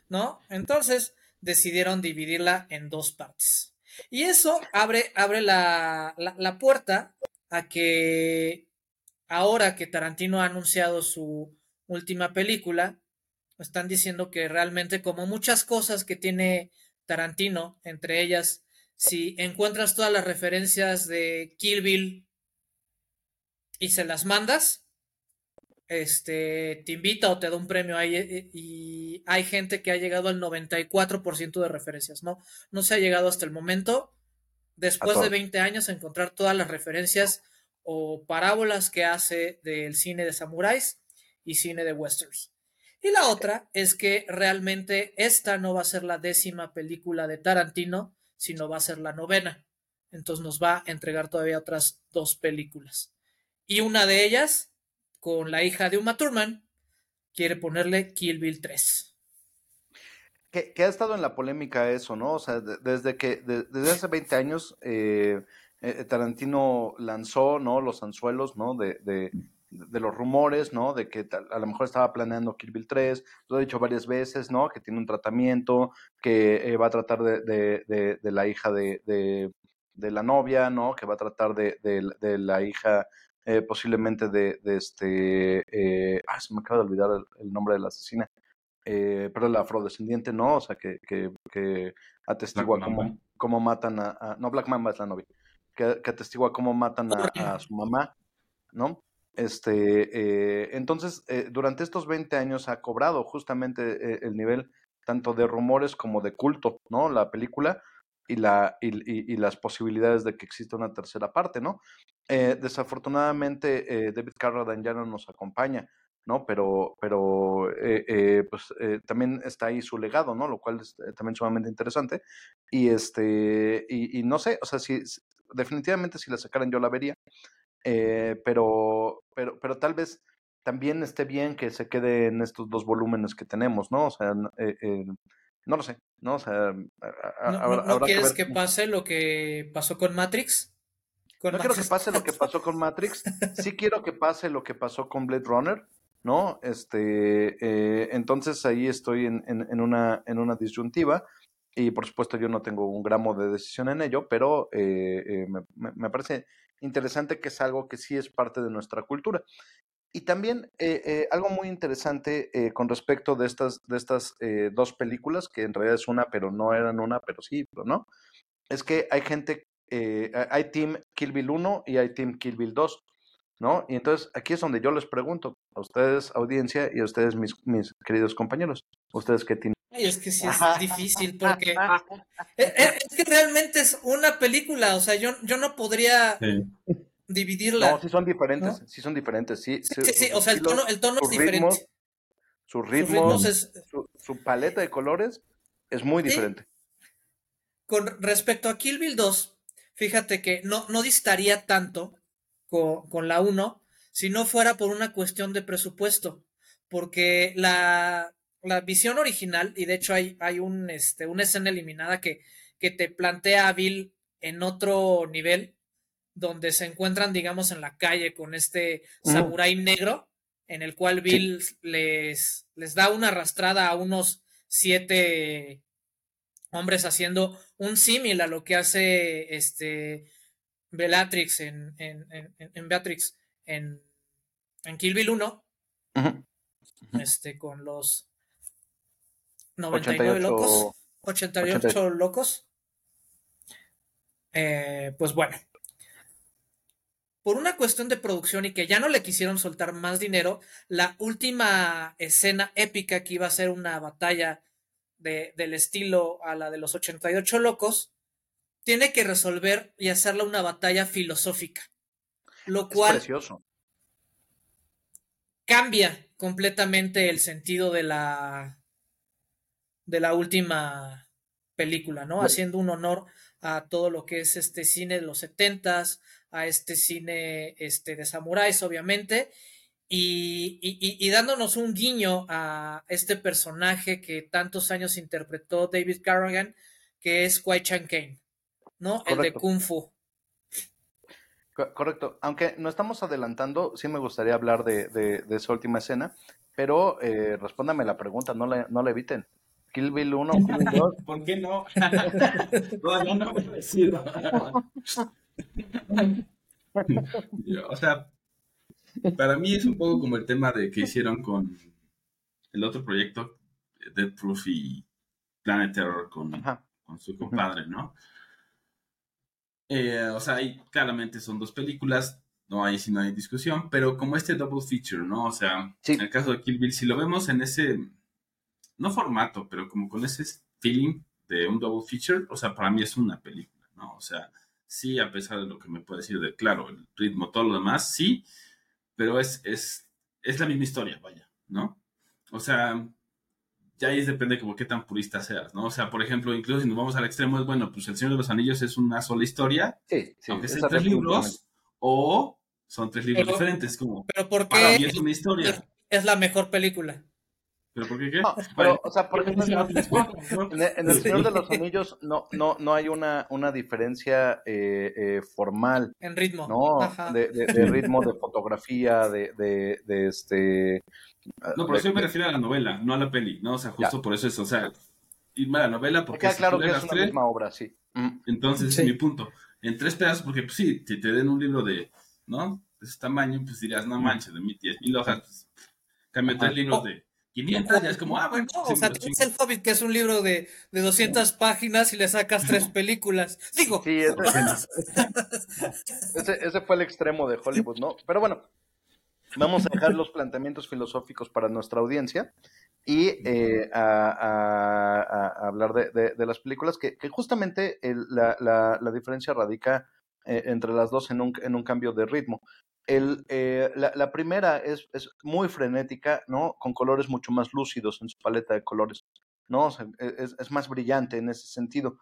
B: ¿No? Entonces decidieron dividirla en dos partes. Y eso abre, abre la, la, la puerta a que ahora que Tarantino ha anunciado su última película, están diciendo que realmente como muchas cosas que tiene Tarantino, entre ellas, si encuentras todas las referencias de Kill Bill y se las mandas, este, te invita o te da un premio ahí eh, y hay gente que ha llegado al 94% de referencias, ¿no? No se ha llegado hasta el momento, después de 20 años, a encontrar todas las referencias o parábolas que hace del cine de samuráis y cine de westerns. Y la otra es que realmente esta no va a ser la décima película de Tarantino, sino va a ser la novena. Entonces nos va a entregar todavía otras dos películas. Y una de ellas, con la hija de Uma Thurman, quiere ponerle Kill Bill 3.
C: Que, ha estado en la polémica eso, ¿no? O sea, desde que, desde hace 20 años, eh, eh, Tarantino lanzó, ¿no? Los anzuelos, ¿no? de los rumores, ¿no? De que a lo mejor estaba planeando Kill Bill 3, lo he dicho varias veces, ¿no? Que tiene un tratamiento, que eh, va a tratar de, de, de, la hija de, de, la novia, ¿no? Que va a tratar de, la hija eh, posiblemente de, este... Eh, ah, se me acaba de olvidar el, nombre de la asesina. pero la afrodescendiente, ¿no? O sea, que, que, que atestigua cómo, cómo, matan a, No, Black Mamba es la novia. Que, que atestigua cómo matan a, a su mamá, ¿no? Este, eh, entonces, eh, durante estos 20 años ha cobrado justamente eh, el nivel tanto de rumores como de culto, ¿no? La película y, la, y, las posibilidades de que exista una tercera parte, ¿no? desafortunadamente, David Carradine ya no nos acompaña, ¿no? Pero, pero pues también está ahí su legado, ¿no? Lo cual es también sumamente interesante. Y este, y, y no sé, o sea, si definitivamente si la sacaran yo la vería. Eh, pero, pero, pero tal vez también esté bien que se quede en estos dos volúmenes que tenemos, ¿no? O sea, eh, eh, no lo sé, ¿no? O sea,
B: ¿No, quieres que, pase lo que pasó con Matrix?
C: no quiero que pase lo que pasó con Matrix, sí quiero que pase lo que pasó con Blade Runner, ¿no? Este, entonces ahí estoy en, en, una, en una disyuntiva y por supuesto yo no tengo un gramo de decisión en ello, pero me, me, parece interesante que es algo que sí es parte de nuestra cultura. Y también eh, eh, algo muy interesante eh, con respecto de estas, de estas dos películas, que en realidad es una, pero no eran una, pero sí, ¿no? Es que hay gente, hay Team Kill Bill 1 y hay Team Kill Bill 2, ¿no? Y entonces aquí es donde yo les pregunto, a ustedes, audiencia, y a ustedes, mis, mis queridos compañeros, ¿ustedes qué tienen?
B: Ay, es que sí es difícil porque es, que realmente es una película, o sea, yo, yo no podría dividirla.
C: No, sí son diferentes, sí son diferentes, sí.
B: Sí, sí, o sea, el tono, el tono es diferente.
C: su ritmo, su, paleta de colores es muy diferente.
B: Con respecto a Kill Bill 2, fíjate que no, no distaría tanto con, con la 1 si no fuera por una cuestión de presupuesto, porque la, la visión original, y de hecho hay, hay un, este, una escena eliminada que, que te plantea a Bill en otro nivel, donde se encuentran, digamos, en la calle con este samurái negro, en el cual Bill les, les da una arrastrada a unos siete hombres haciendo un símil a lo que hace este Bellatrix en, en, en, Beatrix en, en Kill Bill 1. Este, con los 99 locos. 88, locos. Eh, pues bueno, por una cuestión de producción y que ya no le quisieron soltar más dinero, la última escena épica que iba a ser una batalla de, del estilo a la de los 88 locos, tiene que resolver y hacerla una batalla filosófica. Lo cual cambia completamente el sentido de la de la última película, ¿no? Haciendo un honor a todo lo que es este cine de los setentas, a este cine este, de samuráis, obviamente, y, y, dándonos un guiño a este personaje que tantos años interpretó David Carrigan, que es Kwai Chan Kane, ¿no? El de Kung Fu.
C: Correcto. Aunque no estamos adelantando, sí me gustaría hablar de, de, esa última escena, pero eh, respóndame la pregunta, no la, no la eviten. Kill Bill 1, Kill Bill 2.
A: ¿Por qué no? Todavía no me decido. o sea, para mí es un poco como el tema de que hicieron con el otro proyecto, Dead Proof y Planet Terror con, con su compadre, ¿no? Eh, o sea, ahí claramente son dos películas, no hay si no hay discusión, pero como este double feature, ¿no? O sea, en el caso de Kill Bill, si lo vemos en ese, no formato, pero como con ese feeling de un double feature, o sea, para mí es una película, ¿no? O sea, sí, a pesar de lo que me puede decir de, claro, el ritmo, todo lo demás, sí, pero es, es, es la misma historia, vaya, ¿no? O sea, ya ahí depende como qué tan purista seas, ¿no? O sea, por ejemplo, incluso si nos vamos al extremo, es bueno, pues El Señor de los Anillos es una sola historia,
C: sí,
A: aunque sean tres libros, o son tres libros diferentes, como
B: pero ¿por qué
A: es una historia.
B: Es la mejor película.
A: ¿Pero por qué qué?
C: pero, o sea, por ejemplo, en, El Señor de los Anillos no, no, no hay una, una diferencia eh, eh, formal.
B: En ritmo.
C: ¿no? De, de, ritmo, de fotografía, de, de, de este...
A: No, pero eso me refiero a la novela, no a la peli, ¿no? O sea, justo por eso es, o sea, irme a la novela porque...
C: Queda claro que es una misma obra, sí.
A: Entonces, mi punto. En tres pedazos, porque pues sí, si te den un libro de, ¿no? De ese tamaño, pues dirías, no manches, de 10 mil hojas, pues, cambia tres libros de 500 ya es como, ah, bueno.
B: o sea, tienes el Hobbit, que es un libro de, de 200 páginas y le sacas tres películas. Digo.
C: Sí, ese, ese, fue el extremo de Hollywood, ¿no? Pero bueno, vamos a dejar los planteamientos filosóficos para nuestra audiencia y eh, a, hablar de, de, las películas, que, que justamente la, la, la, diferencia radica eh, entre las dos en un, en un cambio de ritmo. El, eh, la, primera es, es, muy frenética, ¿no? Con colores mucho más lúcidos en su paleta de colores, ¿no? E, es, es, más brillante en ese sentido.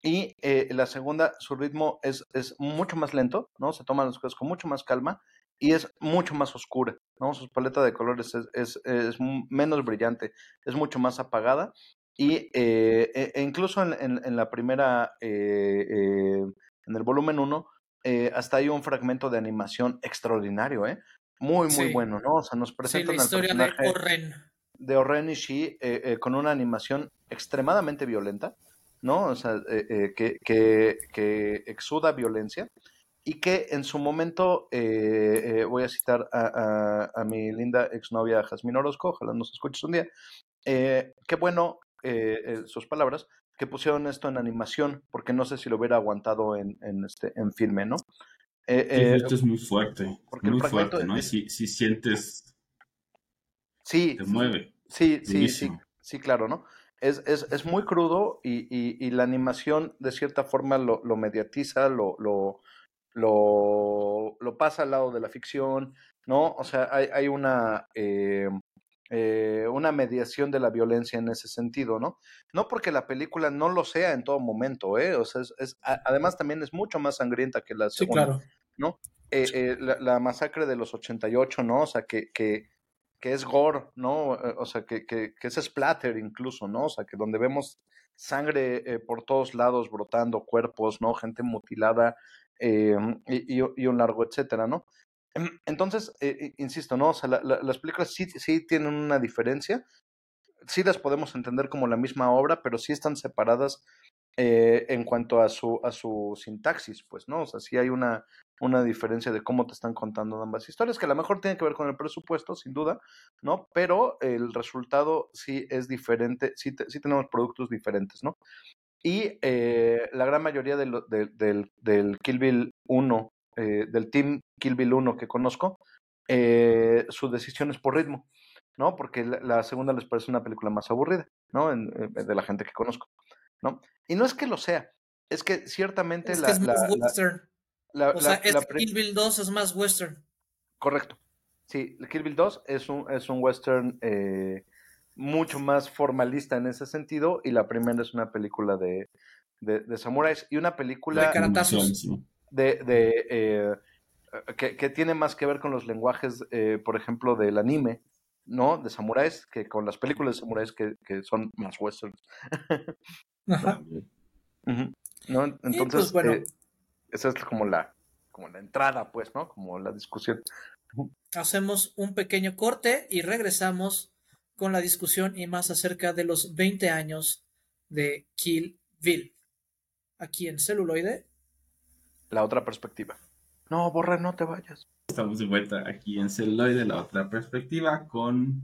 C: Y eh, la segunda, su ritmo es, es mucho más lento, ¿no? Se toman las cosas con mucho más calma y es mucho más oscura, ¿no? Su paleta de colores es, es, es menos brillante, es mucho más apagada. Y eh, e, e incluso en, en, en la primera, en el volumen 1, eh, hasta hay un fragmento de animación extraordinario, ¿eh? Muy, muy bueno, ¿no? O sea, nos presentan
B: la historia de Orren.
C: De Orren y Shi eh, eh, con una animación extremadamente violenta, ¿no? O sea, que, que, que, exuda violencia. y que en su momento, eh, eh, voy a citar a, a, mi linda exnovia Jasmine Orozco, ojalá nos escuches un día, eh, qué bueno, sus palabras, que pusieron esto en animación, porque no sé si lo hubiera aguantado en, en, este, en filme, ¿no?
A: esto es muy fuerte, porque muy fuerte, ¿no? si, si sientes...
C: Sí.
A: Te mueve.
C: Sí, sí, sí, sí, claro, ¿no? Es, es, es muy crudo y, y, y, la animación de cierta forma lo, lo mediatiza, lo, lo, lo, lo, pasa al lado de la ficción, ¿no? O sea, hay, hay una, eh, eh, una mediación de la violencia en ese sentido, ¿no? No porque la película no lo sea en todo momento, ¿eh? O sea, es, además también es mucho más sangrienta que la segunda, claro. ¿no? Eh, eh, la, la, masacre de los 88, ¿no? O sea, que, que, que es gore, ¿no? Eh, o sea, que, que, que, es splatter incluso, ¿no? O sea, que donde vemos sangre eh, por todos lados brotando, cuerpos, ¿no? Gente mutilada y, y, un largo etcétera, ¿no? Em, entonces, eh, insisto, ¿no? O sea, la, la, las películas sí, sí tienen una diferencia, sí las podemos entender como la misma obra, pero sí están separadas eh, en cuanto a su, a su sintaxis, pues, ¿no? O sea, sí hay una, una diferencia de cómo te están contando ambas historias, que a lo mejor tiene que ver con el presupuesto, sin duda, ¿no? Pero el resultado sí es diferente, sí, te, sí tenemos productos diferentes, ¿no? Y eh, la gran mayoría de, del, del Kill Bill 1, eh, del Team Kill Bill 1 que conozco, eh, su decisión es por ritmo, ¿no? Porque la, la, segunda les parece una película más aburrida, ¿no? En, de la gente que conozco, ¿no? Y no es que lo sea, es que ciertamente
B: es
C: la,
B: que es
C: la,
B: más western. La, o sea, es Kill Bill 2 es más western.
C: Correcto. Sí, Kill Bill 2 es un, es un western eh, mucho más formalista en ese sentido y la primera es una película de, de, de samuráis y una película
B: de caratazos.
C: De, de eh, que, que, tiene más que ver con los lenguajes, eh, por ejemplo, del anime, ¿no? De samuráis, que con las películas de samuráis que, que son más westerns.
B: Ajá.
C: uh -huh. ¿No? Entonces,
B: pues, bueno.
C: eh, esa es como la, como la entrada, pues, ¿no? Como la discusión.
B: Hacemos un pequeño corte y regresamos con la discusión y más acerca de los 20 años de Kill Bill. Aquí en celuloide.
C: La otra perspectiva. No, borra, no te vayas.
A: Estamos de vuelta aquí en celuloide, la otra perspectiva, con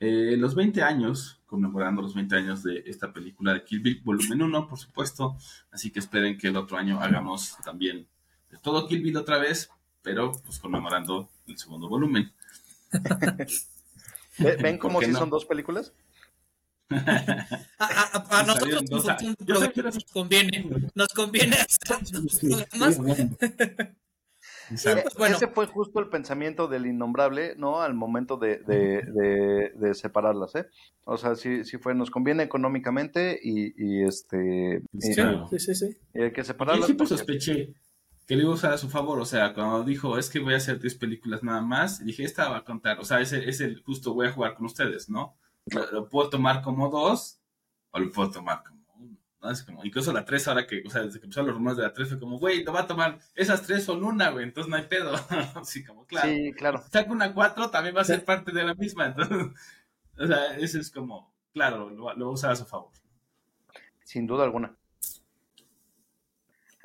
A: eh, los 20 años, conmemorando los 20 años de esta película de Kill Bill, volumen 1, por supuesto. Así que esperen que el otro año hagamos también de todo Kill Bill otra vez, pero pues conmemorando el segundo volumen.
C: ¿Ven como si no? son dos películas?
B: A, a, a nosotros nos, nos conviene, nos conviene hacer dos programas.
C: Exacto. Bueno. Ese fue justo el pensamiento del innombrable, ¿no? Al momento de, de, de, de separarlas, ¿eh? O sea, sí, sí, fue, nos conviene económicamente y, y este...
B: Sí,
C: y,
B: claro. sí, sí, sí.
C: Y hay que separarlas.
A: Yo siempre sospeché que le iba a usar a su favor, o sea, cuando dijo, es que voy a hacer tres películas nada más, dije, esta va a contar, o sea, es el, es el justo voy a jugar con ustedes, ¿no? Lo, lo puedo tomar como dos o lo puedo tomar como uno. ¿no? Es como, incluso la tres ahora que, o sea, desde que empezaron los rumores de la tres fue como, güey, lo va a tomar, esas tres son una, güey, entonces no hay pedo. Así como, claro.
C: Sí, claro.
A: Saca una cuatro, también va a ser parte de la misma, entonces, o sea, eso es como, claro, lo, lo usar a su favor.
C: Sin duda alguna.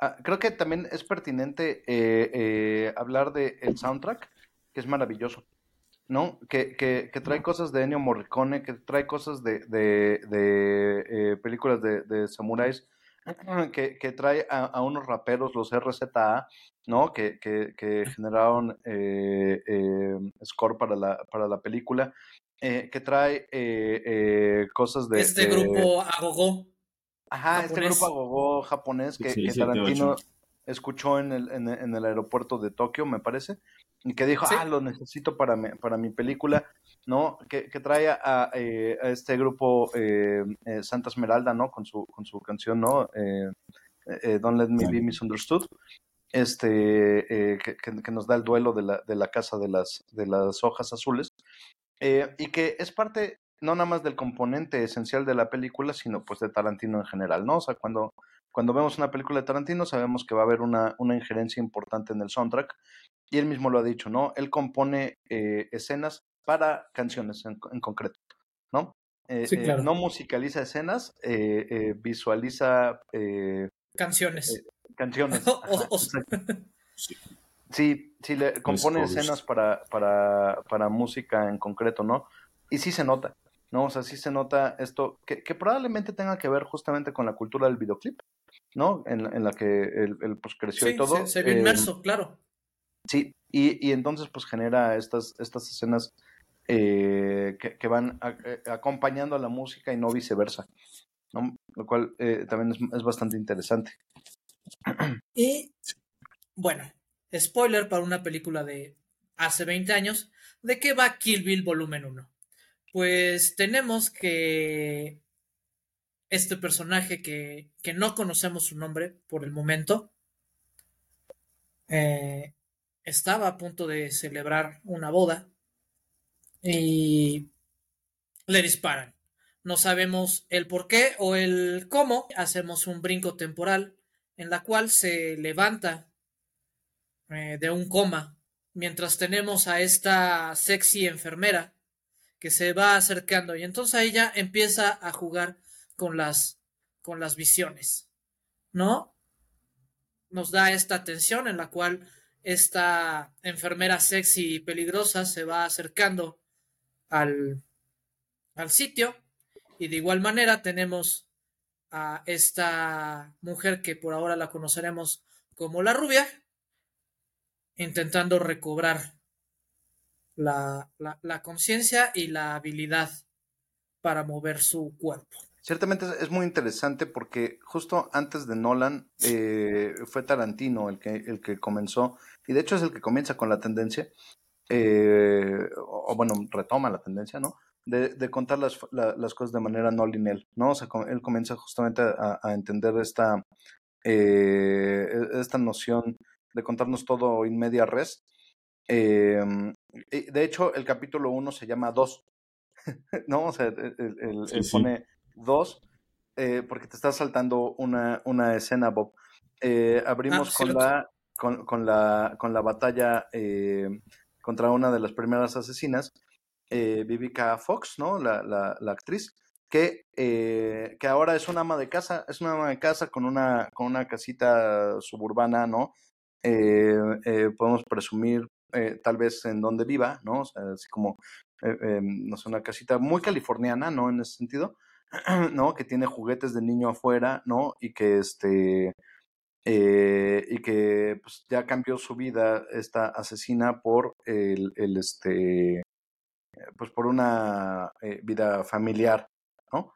C: Ah, creo que también es pertinente eh, eh, hablar del el soundtrack, que es maravilloso, ¿no? Que, que, que, trae cosas de Ennio Morricone, que trae cosas de, de, de eh, películas de, de samuráis, que, que trae a, a, unos raperos, los RZA, ¿no? Que, que, que generaron eh, eh, score para la, para la película, eh, que trae cosas de...
B: Este grupo Agogó.
C: Ajá, japonés. este grupo agogó japonés que, sí, que Tarantino escuchó en el, en, en, el aeropuerto de Tokio, me parece, y que dijo, ¿Sí? ah, lo necesito para mi, para mi película, ¿no? Que, que trae a, eh, a, este grupo eh, eh, Santa Esmeralda, ¿no? Con su, con su canción, ¿no? Eh, eh, Don't Let Me Be Misunderstood, este, que, que, nos da el duelo de la, de la casa de las, de las hojas azules, y que es parte no nada más del componente esencial de la película, sino pues de Tarantino en general, ¿no? O sea, cuando, cuando vemos una película de Tarantino sabemos que va a haber una, una injerencia importante en el soundtrack, y él mismo lo ha dicho, ¿no? Él compone eh, escenas para canciones en, en concreto, ¿no? Eh,
B: sí, claro.
C: eh, no musicaliza escenas, visualiza
B: canciones.
C: canciones.
B: o,
C: Sí, sí, le compone escenas para, para, para música en concreto, ¿no? Y sí se nota, ¿no? O sea, sí se nota esto, que, que probablemente tenga que ver justamente con la cultura del videoclip, ¿no? En, en la que él, pues creció y todo.
B: Se, se ve inmerso, eh, claro.
C: Sí, y, y, entonces pues genera estas, estas escenas eh, que, van eh, acompañando a la música y no viceversa. Lo cual eh, también es, bastante interesante.
B: Y bueno, spoiler para una película de hace 20 años, ¿de qué va Kill Bill volumen 1? Pues tenemos que este personaje que, que no conocemos su nombre por el momento, estaba a punto de celebrar una boda y le disparan. No sabemos el por qué o el cómo. Hacemos un brinco temporal en la cual se levanta eh, de un coma mientras tenemos a esta sexy enfermera que se va acercando y entonces ella empieza a jugar con las con las visiones, ¿no? Nos da esta tensión en la cual esta enfermera sexy y peligrosa se va acercando al, al sitio y de igual manera tenemos a esta mujer que por ahora la conoceremos como la rubia intentando recobrar la, la, la conciencia y la habilidad para mover su cuerpo.
C: Ciertamente es muy interesante porque justo antes de Nolan eh, fue Tarantino el que, el que comenzó, y de hecho es el que comienza con la tendencia, eh, o, bueno, retoma la tendencia, ¿no? De, de contar las, la, las, cosas de manera no lineal, ¿no? O sea, él comienza justamente a, a entender esta, eh, esta noción de contarnos todo in media res. Eh, de hecho, el capítulo 1 se llama 2, ¿no? O sea, él, él, sí, él pone... Sí dos, eh, porque te está saltando una, una escena, Bob. Eh, abrimos ah, con, la, con, con, la, con la batalla eh, contra una de las primeras asesinas, Vivica Fox, ¿no? La, la, la actriz, que, que ahora es una ama de casa, es una ama de casa con una, con una casita suburbana, ¿no? podemos presumir tal vez en donde viva, ¿no? O sea, así como, no sé, una casita muy californiana, ¿no? En ese sentido. ¿no? Que tiene juguetes de niño afuera, ¿no? Y que este. Eh, y que pues, ya cambió su vida esta asesina por el, el este pues por una eh, vida familiar, ¿no?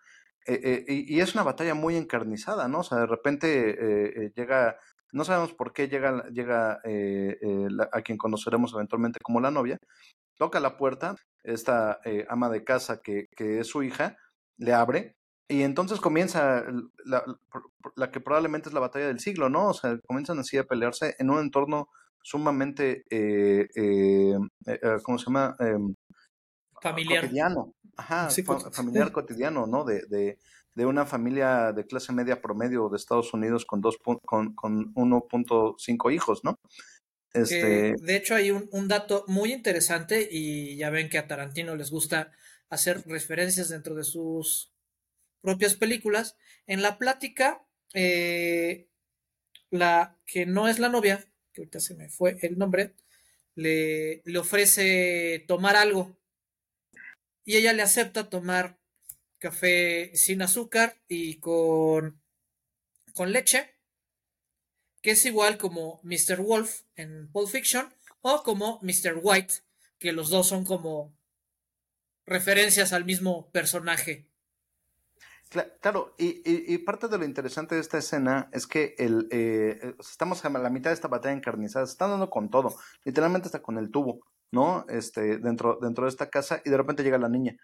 C: Eh, y, es una batalla muy encarnizada, ¿no? O sea, de repente llega, no sabemos por qué llega, llega a quien conoceremos eventualmente como la novia, toca la puerta, esta ama de casa que, que es su hija, le abre y entonces comienza la, la, que probablemente es la batalla del siglo, ¿no? O sea, comienzan así a pelearse en un entorno sumamente, eh, eh, eh, ¿cómo se llama? Em,
B: familiar.
C: Cotidiano. Ajá, sí, fa familiar cotidiano, ¿no? De, de, de, una familia de clase media promedio de Estados Unidos con, dos, con, con 1.5 hijos, ¿no?
B: Este... de hecho, hay un, un dato muy interesante y ya ven que a Tarantino les gusta hacer referencias dentro de sus propias películas. En la plática, eh, la que no es la novia, que ahorita se me fue el nombre, le, le ofrece tomar algo. Y ella le acepta tomar café sin azúcar y con, con leche, que es igual como Mr. Wolf en Pulp Fiction o como Mr. White, que los dos son como referencias al mismo personaje.
C: Claro, y, y, y, parte de lo interesante de esta escena es que el, eh, estamos a la mitad de esta batalla encarnizada, se están dando con todo, literalmente está con el tubo, ¿no? Este, dentro, dentro de esta casa y de repente llega la niña.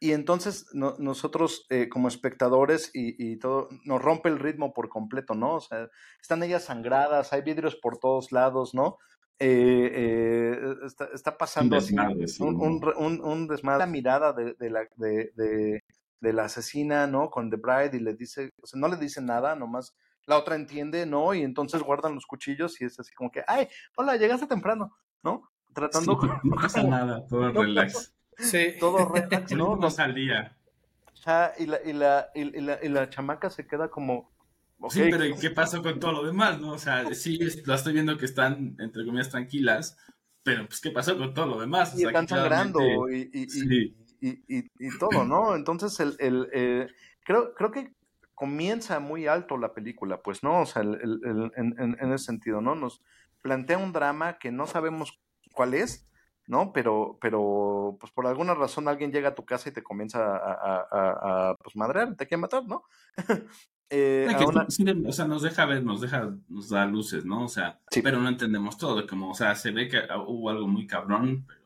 C: Y entonces no, nosotros eh, como espectadores y, y, todo, nos rompe el ritmo por completo, ¿no? O sea, están ellas sangradas, hay vidrios por todos lados, ¿no? Eh, eh, está, está, pasando un desmadre, así, sí, un, un, un, un, desmadre. La mirada de, de la, de, de, de, la asesina, ¿no? Con The Bride y le dice, o sea, no le dice nada, nomás la otra entiende, ¿no? Y entonces guardan los cuchillos y es así como que, ay, hola, llegaste temprano, ¿no? Tratando.
A: Sí, no pasa nada, todo no, relax.
B: Sí.
C: Todo relax, ¿no?
A: Al día.
C: Sea, y la, y, la, y, la, y la chamaca se queda como,
A: Sí, pero ¿qué pasó con todo lo demás, no? O sea, sí, lo estoy viendo que están, entre comillas, tranquilas, pero pues, ¿qué pasó con todo lo demás?
C: y están sangrando y, y, todo, ¿no? Entonces, el, el eh, creo, creo que comienza muy alto la película, pues, ¿no? O sea, el, en, en, ese sentido, ¿no? Nos plantea un drama que no sabemos cuál es, ¿no? Pero, pero, pues por alguna razón alguien llega a tu casa y te comienza a, a, a, pues madrear, te quiere matar, ¿no?
A: eh, o sea, nos deja ver, nos deja, nos da luces, ¿no? O sea, pero no entendemos todo, como, o sea, se ve que hubo algo muy cabrón, pero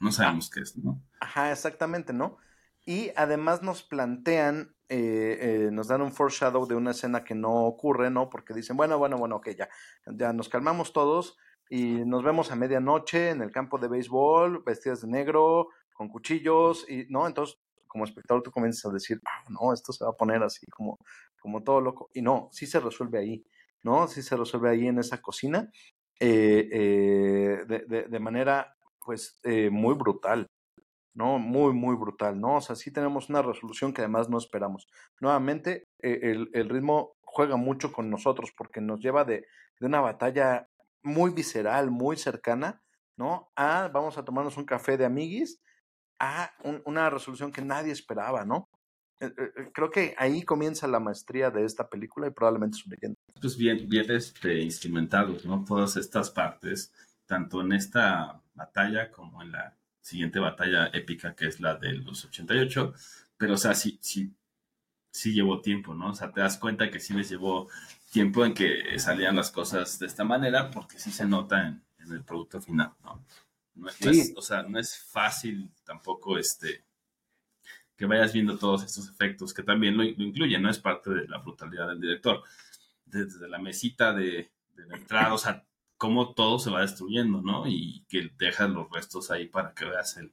A: no sabemos qué es, ¿no?
C: Ajá, exactamente, ¿no? Y además nos plantean, eh, eh, nos dan un foreshadow de una escena que no ocurre, ¿no? Porque dicen, bueno, bueno, bueno, ok, ya, ya nos calmamos todos y nos vemos a medianoche en el campo de béisbol, vestidas de negro, con cuchillos, y, ¿no? Entonces, como espectador, tú comienzas a decir, ah, no, esto se va a poner así como, como todo loco. Y no, sí se resuelve ahí, ¿no? Sí se resuelve ahí en esa cocina, eh, de, de, manera, pues, muy brutal. ¿no? Muy, muy brutal, ¿no? O sea, sí tenemos una resolución que además no esperamos. Nuevamente, e, el, el ritmo juega mucho con nosotros porque nos lleva de, de, una batalla muy visceral, muy cercana, ¿no? A vamos a tomarnos un café de amiguis, a una resolución que nadie esperaba, ¿no? Eh, eh, eh, creo que ahí comienza la maestría de esta película y probablemente su leyenda.
A: Pues bien, bien este, instrumentados, ¿no? Todas estas partes, tanto en esta batalla como en la siguiente batalla épica que es la de los 88, pero o sea, sí, sí, sí llevó tiempo, ¿no? O sea, te das cuenta que sí les llevó tiempo en que salían las cosas de esta manera porque sí se nota en, el producto final, ¿no? No, es, o sea, no es fácil tampoco este que vayas viendo todos estos efectos que también lo, incluyen, no es parte de la brutalidad del director. Desde la mesita de, de la entrada, o sea, cómo todo se va destruyendo, ¿no? Y que dejas los restos ahí para que veas el,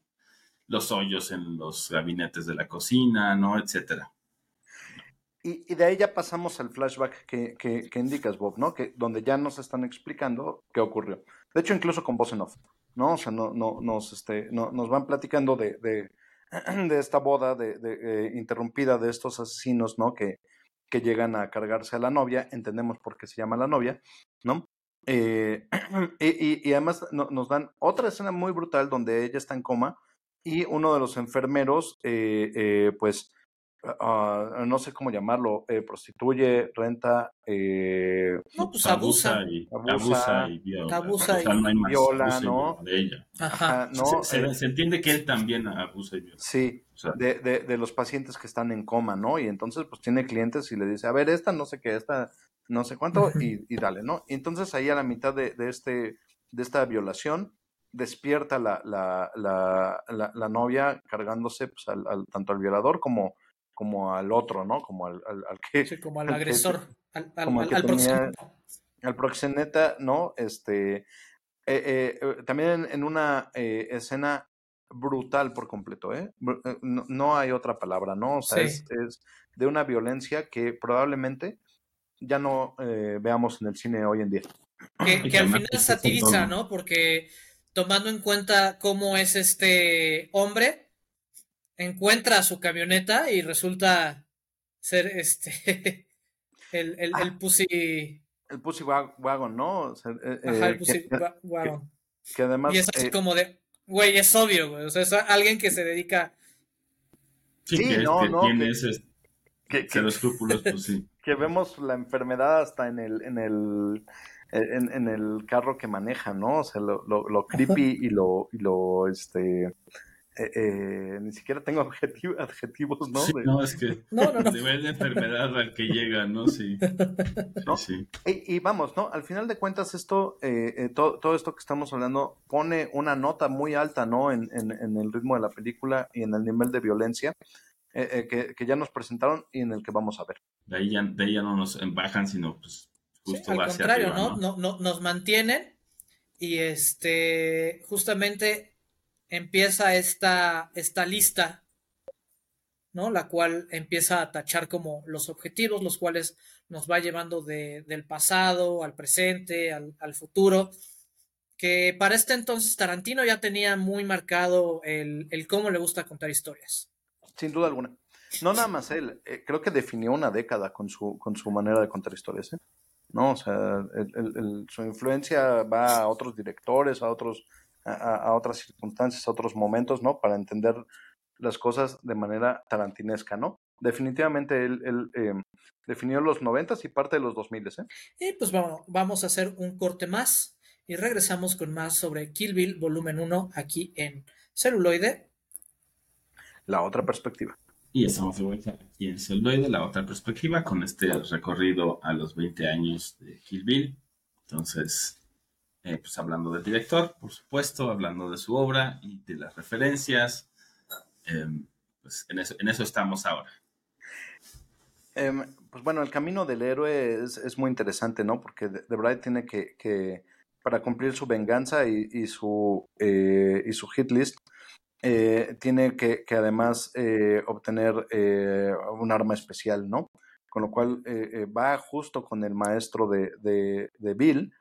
A: los hoyos en los gabinetes de la cocina, ¿no? Etcétera.
C: Y, de ahí ya pasamos al flashback que, que, indicas, Bob, ¿no? Que, donde ya nos están explicando qué ocurrió. De hecho, incluso con voz en off, ¿no? O sea, no, no, nos, este, no, nos van platicando de, de esta boda de, eh, interrumpida de estos asesinos, ¿no? Que, que llegan a cargarse a la novia, entendemos por qué se llama la novia, ¿no? Eh, y, y, además nos dan otra escena muy brutal donde ella está en coma y uno de los enfermeros, eh, eh, pues, uh, no sé cómo llamarlo, eh, prostituye, renta, eh,
B: no, pues abusa,
A: y, abusa, y viola,
B: abusa y,
C: viola, ¿no?
A: De ella.
B: Ajá.
C: ¿no?
A: Se, se, entiende que él también abusa y viola.
C: Sí, o sea, de, de, de, los pacientes que están en coma, ¿no? Y entonces, pues tiene clientes y le dice, a ver, esta no sé qué, esta no sé cuánto, y, y, dale, ¿no? Y entonces ahí a la mitad de, de, este, de esta violación, despierta la, la, la, la, novia cargándose pues, al, al, tanto al violador como, como al otro, ¿no? Como al, al, al que...
B: Sí, como al, agresor, al,
C: como al, al proxeneta. Al proxeneta, ¿no? Este, eh, eh, eh también en, en una eh, escena brutal por completo, ¿eh? No, no, hay otra palabra, ¿no? O sea, sí. es, es, de una violencia que probablemente ya no eh, veamos en el cine hoy en día.
B: Que, que al final satiriza, ¿no? Porque tomando en cuenta cómo es este hombre, encuentra su camioneta y resulta ser este el, el, el pussy.
C: El pussy wagon, ¿no? O sea,
B: eh, Ajá, el pussy que, wagon.
C: Que, que, además.
B: Y es así eh, como de, güey, es obvio, güey. O sea, es alguien que se dedica.
A: Sí, sí que, no, no. Tiene ese, que, que, los escrúpulos, pues sí.
C: Que vemos la enfermedad hasta en el, en el, en, en el carro que maneja, ¿no? O sea, lo, lo, lo creepy y lo, y lo, este, eh, eh, ni siquiera tengo adjetivos, adjetivos ¿no?
A: Sí, no, es que
B: no, no, no.
A: nivel de enfermedad al que llega, ¿no? Sí.
C: ¿No? sí. Y, y, vamos, ¿no? Al final de cuentas, esto, eh, eh, todo, todo, esto que estamos hablando pone una nota muy alta, ¿no? En, en, en, el ritmo de la película y en el nivel de violencia. Eh, eh, que, que, ya nos presentaron y en el que vamos a ver.
A: De ahí ya, de ahí ya no nos bajan, sino pues justo
B: sí, al contrario, arriba, ¿no? ¿no? No, Nos mantienen y este justamente empieza esta, esta lista, ¿no? La cual empieza a tachar como los objetivos, los cuales nos va llevando de, del pasado al presente, al, al futuro que para este entonces Tarantino ya tenía muy marcado el, el, cómo le gusta contar historias
C: sin duda alguna. No nada más él, eh, creo que definió una década con su, con su manera de contar historias, ¿eh? ¿no? O sea, su influencia va a otros directores, a otros, a, otras circunstancias, a otros momentos, ¿no? Para entender las cosas de manera tarantinesca, ¿no? Definitivamente él, eh, definió los noventas y parte de los dos miles, ¿eh?
B: Y pues vamos, vamos a hacer un corte más y regresamos con más sobre Kill Bill volumen 1 aquí en celuloide.
C: La otra perspectiva.
A: Y estamos de vuelta aquí en celuloide, la otra perspectiva, con este recorrido a los 20 años de Kill Bill. Entonces, eh, pues hablando del director, por supuesto, hablando de su obra y de las referencias. Em, pues en eso, estamos ahora.
C: Em, pues bueno, el camino del héroe es, muy interesante, ¿no? Porque The Bride tiene que, para cumplir su venganza y, su, eh, y su hit list, eh, tiene que, además obtener un arma especial, ¿no? Con lo cual va justo con el maestro de, de, Bill,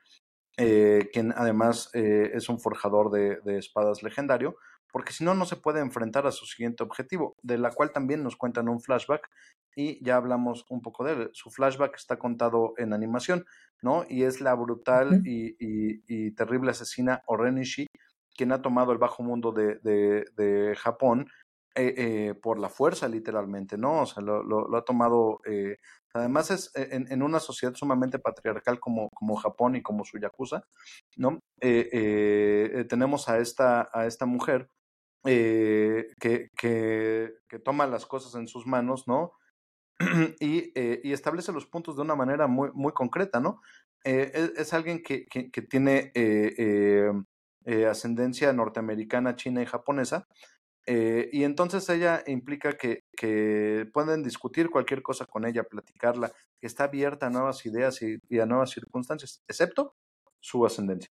C: quien además es un forjador de, de, espadas legendario, porque si no, no se puede enfrentar a su siguiente objetivo, de la cual también nos cuentan un flashback y ya hablamos un poco de él. Su flashback está contado en animación, ¿no? Y es la brutal y, y, y, terrible asesina Orenishi, quien ha tomado el bajo mundo de, de, Japón eh, eh, por la fuerza, literalmente, ¿no? O sea, lo, lo, ha tomado. Eh, además, es en, en, una sociedad sumamente patriarcal como, como Japón y como su yakuza, ¿no? tenemos a esta, a esta mujer que, que, toma las cosas en sus manos, ¿no? y, y, establece los puntos de una manera muy, muy concreta, ¿no? Es, alguien que, que tiene eh, ascendencia norteamericana, china y japonesa. Eh, y entonces ella implica que, que, pueden discutir cualquier cosa con ella, platicarla, que está abierta a nuevas ideas y, a nuevas circunstancias, excepto su ascendencia.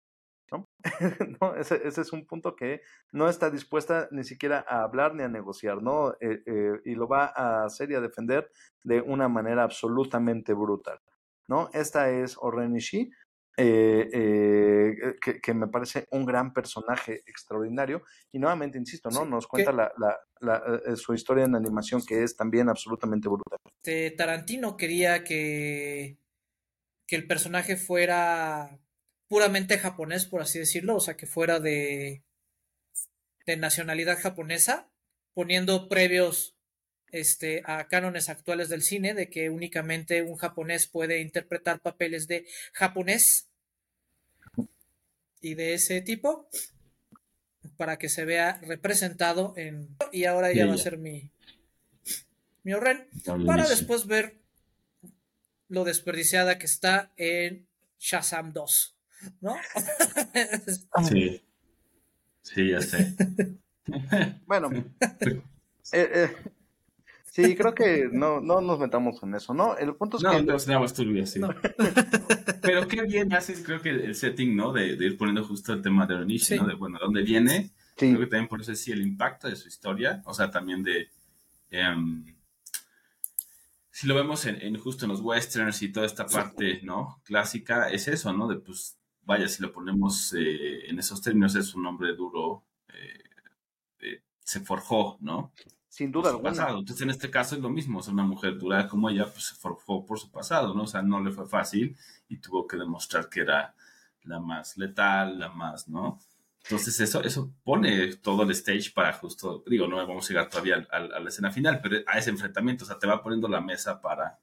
C: ¿no? Ese, es un punto que no está dispuesta ni siquiera a hablar ni a negociar, ¿no? Eh, y lo va a hacer y a defender de una manera absolutamente brutal, ¿no? Esta es Orenishi, eh, eh, que, me parece un gran personaje extraordinario. Y nuevamente, insisto, ¿no? Nos cuenta la, la, eh, su historia en animación que es también absolutamente brutal.
B: Tarantino quería que, que el personaje fuera puramente japonés, por así decirlo, o sea, que fuera de, de nacionalidad japonesa, poniendo previos este, a cánones actuales del cine, de que únicamente un japonés puede interpretar papeles de japonés y de ese tipo, para que se vea representado en... Y ahora ya, va a ser mi, mi Oren, para después ver lo desperdiciada que está en Shazam 2, ¿no?
A: sí. Sí, ya sé.
C: bueno, eh, eh, Sí, creo que no, no nos metamos en eso, ¿no? El punto es
A: no,
C: que...
A: No, no, turbio, sí. Pero qué bien haces, creo que el setting, ¿no? De, ir poniendo justo el tema de Onishi, ¿no? De, bueno, dónde viene. Sí. Creo que también por eso sí el impacto de su historia, o sea, también de... Em, si lo vemos en, justo en los westerns y toda esta parte, ¿no? Clásica, es eso, ¿no? De, pues, vaya, si lo ponemos eh, en esos términos, es un hombre duro, eh, eh, se forjó, ¿no?
C: Sin duda
A: alguna. Pasado. Entonces, en este caso es lo mismo. O una mujer dura como ella, pues se forjó por su pasado, ¿no? O sea, no le fue fácil y tuvo que demostrar que era la más letal, la más, ¿no? Entonces, eso, eso pone todo el stage para justo, digo, no vamos a llegar todavía a, la escena final, pero a ese enfrentamiento, o sea, te va poniendo la mesa para.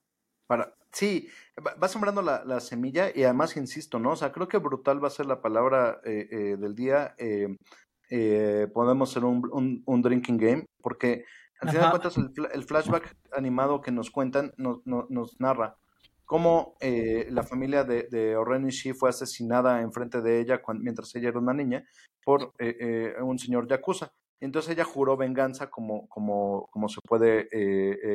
C: Para, sí, va sembrando la, semilla y además, insisto, ¿no? O sea, creo que brutal va a ser la palabra eh, eh, del día. Eh, podemos hacer un, un, drinking game, porque al final de cuentas, el, flashback animado que nos cuentan nos, nos, narra cómo eh, la familia de, de Orenishi fue asesinada enfrente de ella mientras ella era una niña por eh, eh, un señor Yakuza. Entonces ella juró venganza como, como, como se puede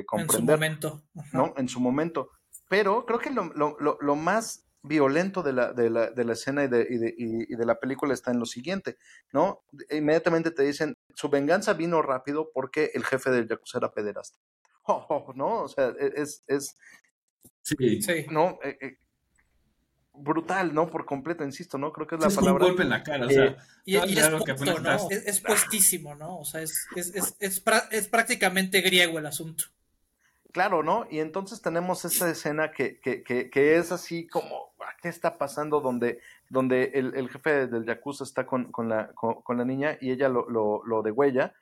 C: comprender. En su momento. ¿no? En su momento. Pero creo que lo, lo, lo más violento de la, de la, de la escena y de, y, de, y de, la película está en lo siguiente, ¿no? Inmediatamente te dicen, su venganza vino rápido porque el jefe del Yakuza era pederasta. Oh, ¿No? O sea, e, es... es
A: sí. sí.
C: ¿No? Eh, eh, brutal, ¿no? Por completo, insisto, ¿no? Creo que es la palabra.
A: un golpe en la cara, o sea.
B: Eh, y, es, ¿no? es, puestísimo, ¿no? O sea, es, es, es, es, prácticamente griego el asunto.
C: Claro, ¿no? Y entonces tenemos esta escena que, que, que, que es así como, ¿qué está pasando? Donde, donde el, el jefe del Yakuza está con, con, la, con, la niña y ella lo, lo, lo degüella.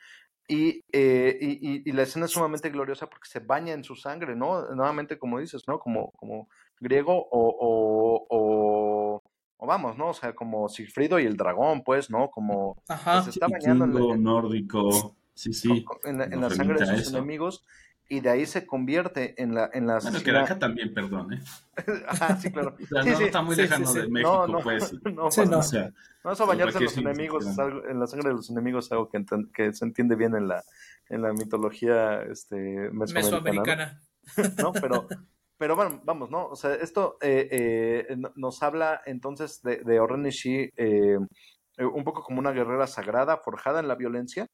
C: Y, eh, y, y, la escena es sumamente gloriosa porque se baña en su sangre, ¿no? Nuevamente, como dices, ¿no? Como, como griego o, o, o, o vamos, ¿no? O sea, como Sigfrido y el dragón, pues, ¿no? Como
A: Ajá, se está bañando en la,
C: nórdico, sí, sí. En, en la sangre de sus eso. enemigos y de ahí se convierte en la en la
A: bueno, que acá también, perdón, ¿eh?
C: ah, sí, claro.
A: o sea,
C: sí,
A: no
C: sí,
A: está muy
C: sí,
A: lejano
C: sí,
A: de México,
C: no, no,
A: pues.
C: No,
B: Sí,
C: para-
B: no.
A: O sea,
C: no, eso bañarse en los enemigos,
A: sí,
C: es algo- en la sangre de los enemigos es algo que, enten- que se entiende bien en la, en la mitología este, mesoamericana,
B: Mesoamericana.
C: ¿no? Pero, pero bueno, vamos, ¿no? O sea, esto eh, eh, no- nos habla entonces de, de Oren Ishii, eh, eh, un poco como una guerrera sagrada, forjada en la violencia,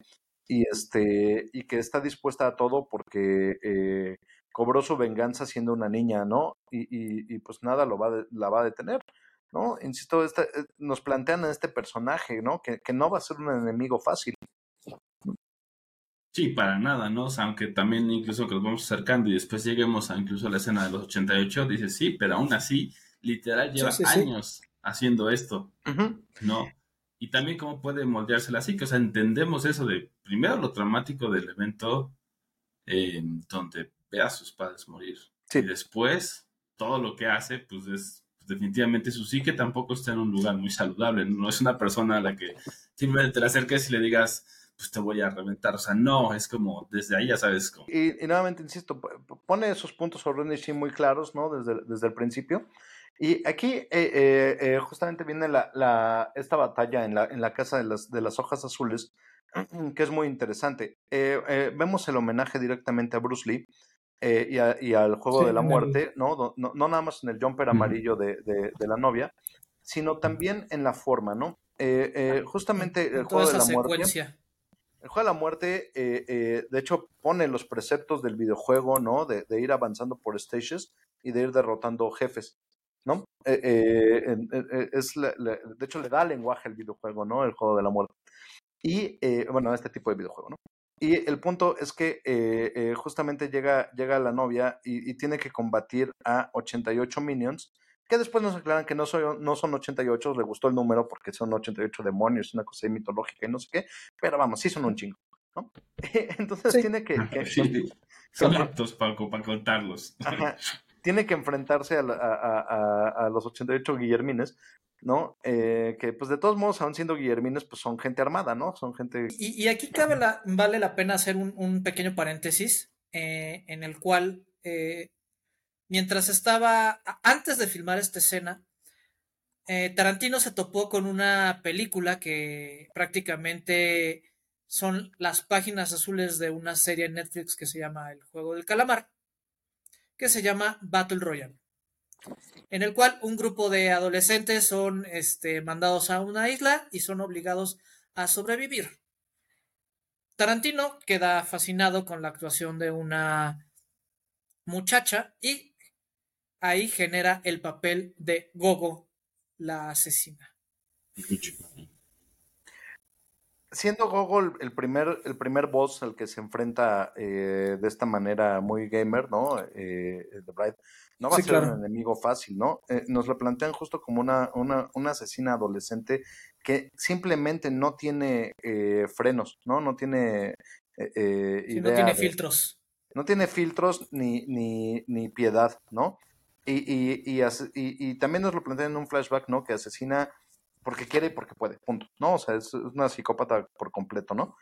C: y este, y que está dispuesta a todo porque eh, cobró su venganza siendo una niña, ¿no? Y, y, y pues nada lo va de- la va a detener. ¿No? Insisto, esta- eh, nos plantean a este personaje, ¿no? Que, que no va a ser un enemigo fácil.
A: sí, para nada, ¿no? O sea, aunque también incluso que nos vamos acercando y después lleguemos a incluso a la escena de los 88, dices, sí, pero aún así, literal, lleva
B: sí, sí.
A: años haciendo esto. ¿no? Y también cómo puede moldeársela así, que, o sea, entendemos eso de, primero, lo traumático del evento eh, donde ve a sus padres morir.
C: Sí.
A: Y después, todo lo que hace, pues es pues, definitivamente su psique tampoco está en un lugar muy saludable. No es una persona a la que simplemente te la acerques y le digas, pues te voy a reventar. O sea, no, es como, desde ahí ya sabes cómo.
C: Y, y nuevamente, insisto, pone esos puntos sobre Nishi muy claros, ¿no? Desde, desde el principio. Y aquí eh, eh, eh, justamente viene la, la, esta batalla en la, en la casa de las, de las hojas azules, que es muy interesante. Vemos el homenaje directamente a Bruce Lee eh, y, a- y al juego
B: Sí,
C: de la
B: el-
C: muerte, ¿no? No, nada más en el jumper amarillo de, de- de la novia, sino también en la forma, ¿no? Eh, justamente el juego de la muerte. El juego de la muerte, eh, eh, de hecho, pone los preceptos del videojuego, ¿no? De, de ir avanzando por stages y de ir derrotando jefes, ¿no? Eh, eh, eh, es la- la- de hecho, le da lenguaje al videojuego, ¿no? El juego de la muerte. Y, eh, bueno, a este tipo de videojuego, ¿no? Y el punto es que eh, eh, justamente llega, llega la novia y, y tiene que combatir a 88 minions, que después nos aclaran que no, soy, no son 88, le gustó el número porque son 88 demonios, una cosa mitológica y no sé qué, pero vamos, sí son un chingo, ¿no? Entonces
B: Sí.
C: tiene que, que-
A: Sí, son aptos para, para contarlos.
C: Ajá. tiene que enfrentarse a, la- a- a- a- los 88 guillermines, ¿no? Eh, que pues de todos modos, aún siendo guillermines, pues son gente armada, ¿no? Son gente...
B: Y, aquí cabe la, vale la pena hacer un, pequeño paréntesis eh, en el cual, eh, mientras estaba, antes de filmar esta escena, Tarantino se topó con una película que prácticamente son las páginas azules de una serie en Netflix que se llama El Juego del Calamar, que se llama Battle Royale, en el cual un grupo de adolescentes son este, mandados a una isla y son obligados a sobrevivir. Tarantino queda fascinado con la actuación de una muchacha y ahí genera el papel de Gogo, la asesina.
C: Siendo Gogol el primer, el primer boss al que se enfrenta eh, de esta manera muy gamer, ¿no? Eh, The Bride, no va
B: Sí,
C: a ser
B: claro.
C: un enemigo fácil, ¿no? Eh, nos lo plantean justo como una, una, una asesina adolescente que simplemente no tiene eh, frenos, ¿no? No tiene eh, eh, idea
B: no tiene
C: de-
B: filtros.
C: no tiene filtros ni, ni, ni piedad, ¿no? Y, y, y- y también nos lo plantean en un flashback, ¿no? Que asesina porque quiere y porque puede, punto, ¿no? O sea, es una psicópata por completo, ¿no?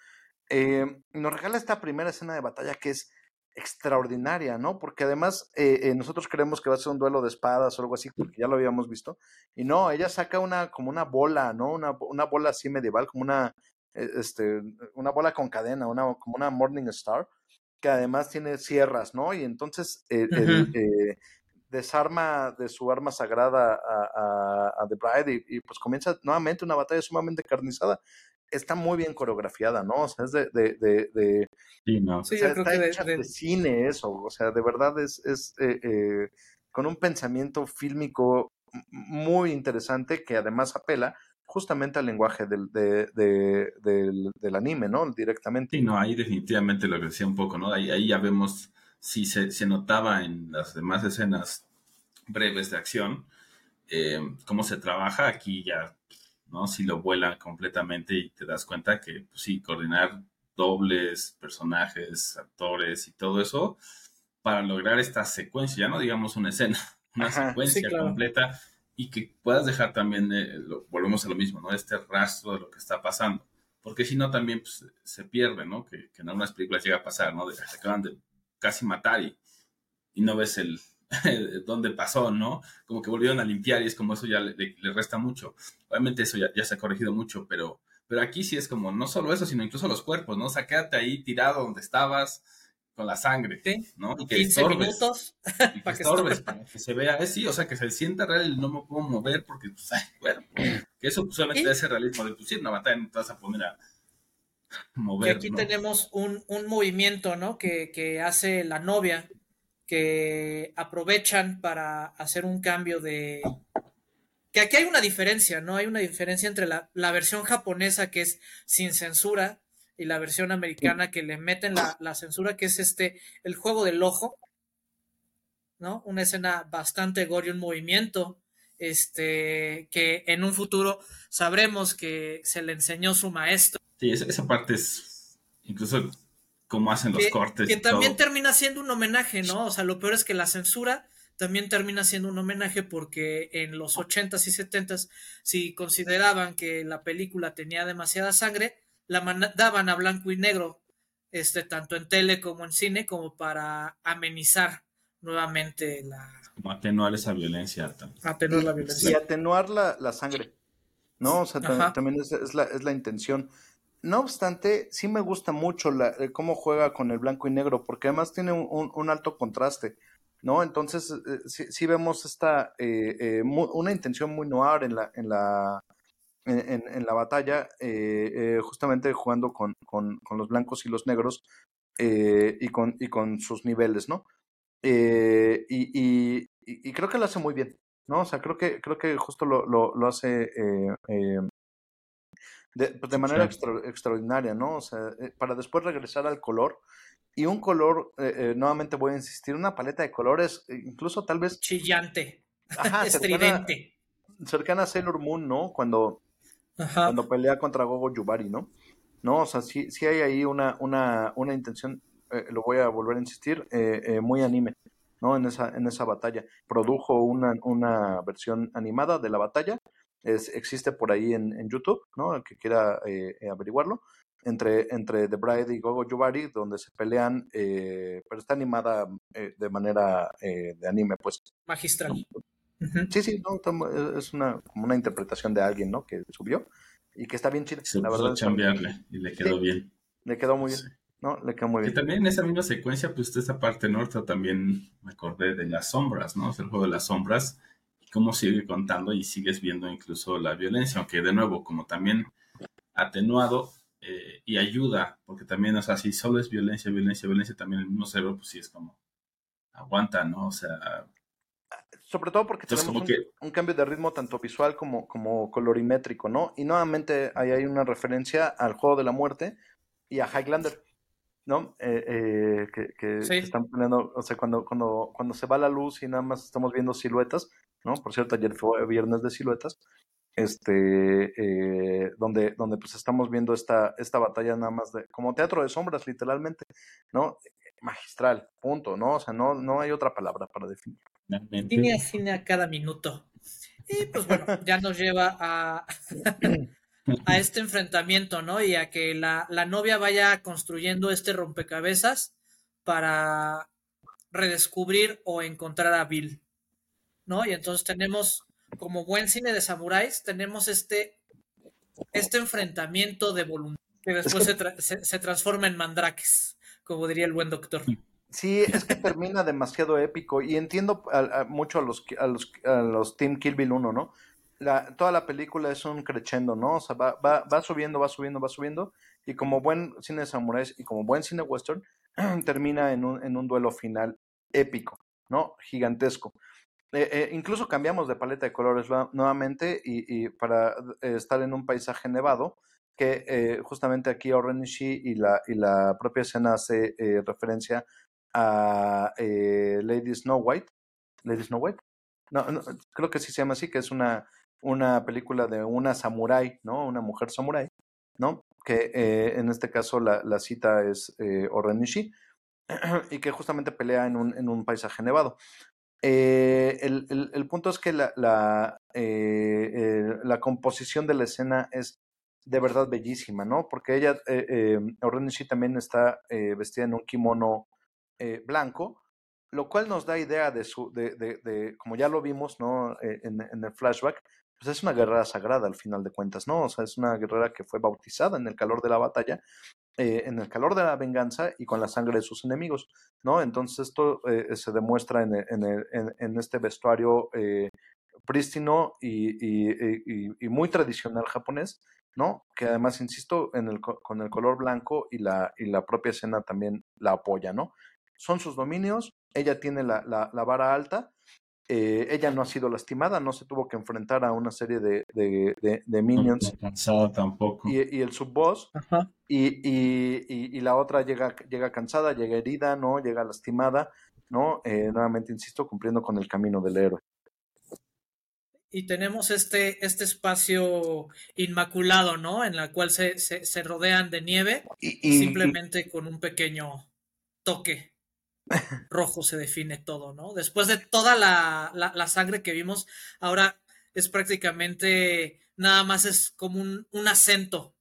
C: Eh, nos regala esta primera escena de batalla que es extraordinaria, ¿no? Porque además eh, eh, nosotros creemos que va a ser un duelo de espadas o algo así, porque ya lo habíamos visto, y no, ella saca una, como una bola, ¿no? Una, una bola así medieval, como una, eh, este, una bola con cadena, una, como una Morning Star, que además tiene sierras, ¿no? Y entonces eh, el, eh, desarma de su arma sagrada a, a- a The Bride y, y, pues comienza nuevamente una batalla sumamente carnizada. Está muy bien coreografiada, ¿no? O sea, es de... de, de, de-
A: Sí, no.
C: O sea,
B: yo creo
C: está
B: que de-
C: hecha
B: de-
C: de cine eso, o sea, de verdad es, es eh, eh, con un pensamiento fílmico muy interesante que además apela justamente al lenguaje del, de- de- del, del anime, ¿no? Directamente.
A: Sí, no, ahí definitivamente lo que decía un poco, ¿no? Ahí, ahí ya vemos sí se, se notaba en las demás escenas breves de acción, eh, cómo se trabaja, aquí ya, ¿no? Si lo vuela completamente y te das cuenta que, pues, sí, coordinar dobles, personajes, actores y todo eso para lograr esta secuencia, ya no digamos una escena, una secuencia completa y que puedas dejar también, eh, volvemos a lo mismo, ¿no? Este rastro de lo que está pasando. Porque si no, también pues, se pierde, ¿no? Que, que, en algunas películas llega a pasar, ¿no? De, se acaban de casi matar y, y no ves el, dónde pasó, ¿no? Como que volvieron a limpiar y es como eso ya le, le resta mucho. Obviamente eso ya, ya, se ha corregido mucho, pero, pero aquí sí es como no solo eso, sino incluso los cuerpos, ¿no? O sea, quédate ahí tirado donde estabas con la sangre, ¿no?
B: Y que 15 estorbes, minutos.
A: Y que, estorbes, para que se vea, sí, o sea, que se sienta real no me puedo mover porque, pues, ay, bueno, que eso pues, solamente ese realismo de, pues sí, una batalla no te vas a poner a mover.
B: Y aquí tenemos un, un, movimiento, ¿no? Que, que hace la novia que aprovechan para hacer un cambio de... Que aquí hay una diferencia, ¿no? Hay una diferencia entre la, la versión japonesa que es sin censura y la versión americana que le meten la, la, censura, que es este, el juego del ojo, ¿no? Una escena bastante gore, un movimiento, este, que en un futuro sabremos que se le enseñó su maestro.
A: Sí, esa, esa parte es incluso cómo hacen los cortes.
B: Que también termina siendo un homenaje, ¿no? O sea, lo peor es que la censura también termina siendo un homenaje porque en los 80s y 70s, si consideraban que la película tenía demasiada sangre, la mandaban a blanco y negro, este, tanto en tele como en cine, como para amenizar nuevamente la...
A: Como atenuar esa violencia.
B: Atenuar la violencia.
C: Y atenuar la, la sangre, ¿no? O sea, también es, es, la, es la intención. No obstante, sí me gusta mucho la, eh, cómo juega con el blanco y negro, porque además tiene un, un, alto contraste, ¿no? Entonces, eh, sí, sí, vemos esta, eh, eh muy, una intención muy noir en la, en la, en, en la batalla, justamente jugando con, con, con, los blancos y los negros y, con, y con sus niveles, ¿no? Y, y, y, creo que lo hace muy bien, ¿no? O sea, creo que, creo que justo lo, lo, lo hace de, pues, de manera extra, extraordinaria, ¿no? O sea, eh, para después regresar al color. Y un color, eh, eh, nuevamente voy a insistir, una paleta de colores, eh, incluso tal vez...
B: Chillante, ajá, estridente.
C: Cercana, cercana, a Sailor Moon, ¿no? Cuando, ajá. cuando pelea contra Gogo Yubari, ¿no? No, o sea, sí, sí hay ahí una, una, una intención, lo voy a volver a insistir, muy anime. ¿no? En esa, en esa batalla. Produjo una, una versión animada de la batalla es, existe por ahí en, en, YouTube, ¿no? El que quiera eh, eh, averiguarlo. Entre, entre The Bride y Gogo Yubari, donde se pelean, eh, pero está animada eh, de manera eh, de anime, pues.
B: Magistral.
C: Sí, sí, no, es una, como una interpretación de alguien, ¿no? Que subió y que está bien chida.
A: Se la verdad. cambiarle y le quedó sí, bien.
C: Le quedó muy bien. Sí. ¿No? Le quedó muy bien.
A: Que también en esa misma secuencia, pues esta parte norte también me acordé de las sombras, ¿no? Sea, el juego de las sombras cómo sigue contando y sigues viendo incluso la violencia, aunque de nuevo, como también atenuado eh, y ayuda, porque también, o sea, si solo es violencia, violencia, violencia, también el mismo cerebro, pues sí es como aguanta, ¿no? O sea.
C: Sobre todo porque tenemos un, que... un, cambio de ritmo tanto visual como, como colorimétrico, ¿no? Y nuevamente ahí hay una referencia al juego de la muerte y a Highlander. ¿No? Eh, eh, que, que, sí. que, están poniendo, o sea, cuando, cuando, cuando se va la luz y nada más estamos viendo siluetas, ¿no? Por cierto, ayer fue viernes de siluetas, este, eh, donde, donde pues estamos viendo esta, esta batalla nada más de, como teatro de sombras, literalmente, ¿no? Magistral, punto, ¿no? O sea, no, no hay otra palabra para definir.
B: Cine a cine a cada minuto. Y pues bueno, ya nos lleva a, a este enfrentamiento, ¿no? Y a que la, la novia vaya construyendo este rompecabezas para redescubrir o encontrar a Bill. ¿no? Y entonces tenemos, como buen cine de samuráis, tenemos este, este enfrentamiento de voluntad que después se, tra se, se, transforma en mandraques, como diría el buen doctor.
C: Sí, es que termina demasiado épico y entiendo a, a, mucho a los, a, los, a los Team Kill Bill 1, ¿no? La, toda la película es un crescendo, ¿no? O sea, va, va, va subiendo, va subiendo, va subiendo y como buen cine de samuráis y como buen cine western, termina en un, en un duelo final épico, ¿no? Gigantesco. Eh, eh, incluso cambiamos de paleta de colores nuevamente y, y para eh, estar en un paisaje nevado, que justamente aquí Orenishi y la, y la propia escena hace referencia a Lady Snow White. Lady Snow White. No, creo que sí se llama así, que es una, una película de una samurái, ¿no? Una mujer samurái, ¿no? Que eh, en este caso la, la cita es eh, Orenishi y que justamente pelea en un, en un paisaje nevado. Eh, el, el, el, punto es que la, la, eh, la, composición de la escena es de verdad bellísima, ¿no? Porque ella, Orenishi también está vestida en un kimono blanco, lo cual nos da idea de su, de, de, de como ya lo vimos, ¿no? En, en, el flashback, pues es una guerrera sagrada al final de cuentas, ¿no? O sea, es una guerrera que fue bautizada en el calor de la batalla eh, en el calor de la venganza y con la sangre de sus enemigos, ¿no? Entonces esto eh, se demuestra en, en, en, en, este vestuario eh, prístino y, y, y, muy tradicional japonés, ¿no? Que además, insisto, en el, con el color blanco y la, y la propia escena también la apoya, ¿no? Son sus dominios, ella tiene la, la, la vara alta, eh, ella no ha sido lastimada, no se tuvo que enfrentar a una serie de, de, de, de minions.
A: No cansada tampoco.
C: Y, y el subboss. Y, y, y, la otra llega, llega cansada, llega herida, ¿no? Llega lastimada, ¿no? Eh, nuevamente, insisto, cumpliendo con el camino del héroe.
B: Y tenemos este, este espacio inmaculado, ¿no? En la cual se, se, se rodean de nieve, simplemente con un pequeño toque rojo se define todo, ¿no? Después de toda la, la, sangre que vimos, ahora es prácticamente nada más es como un, un acento.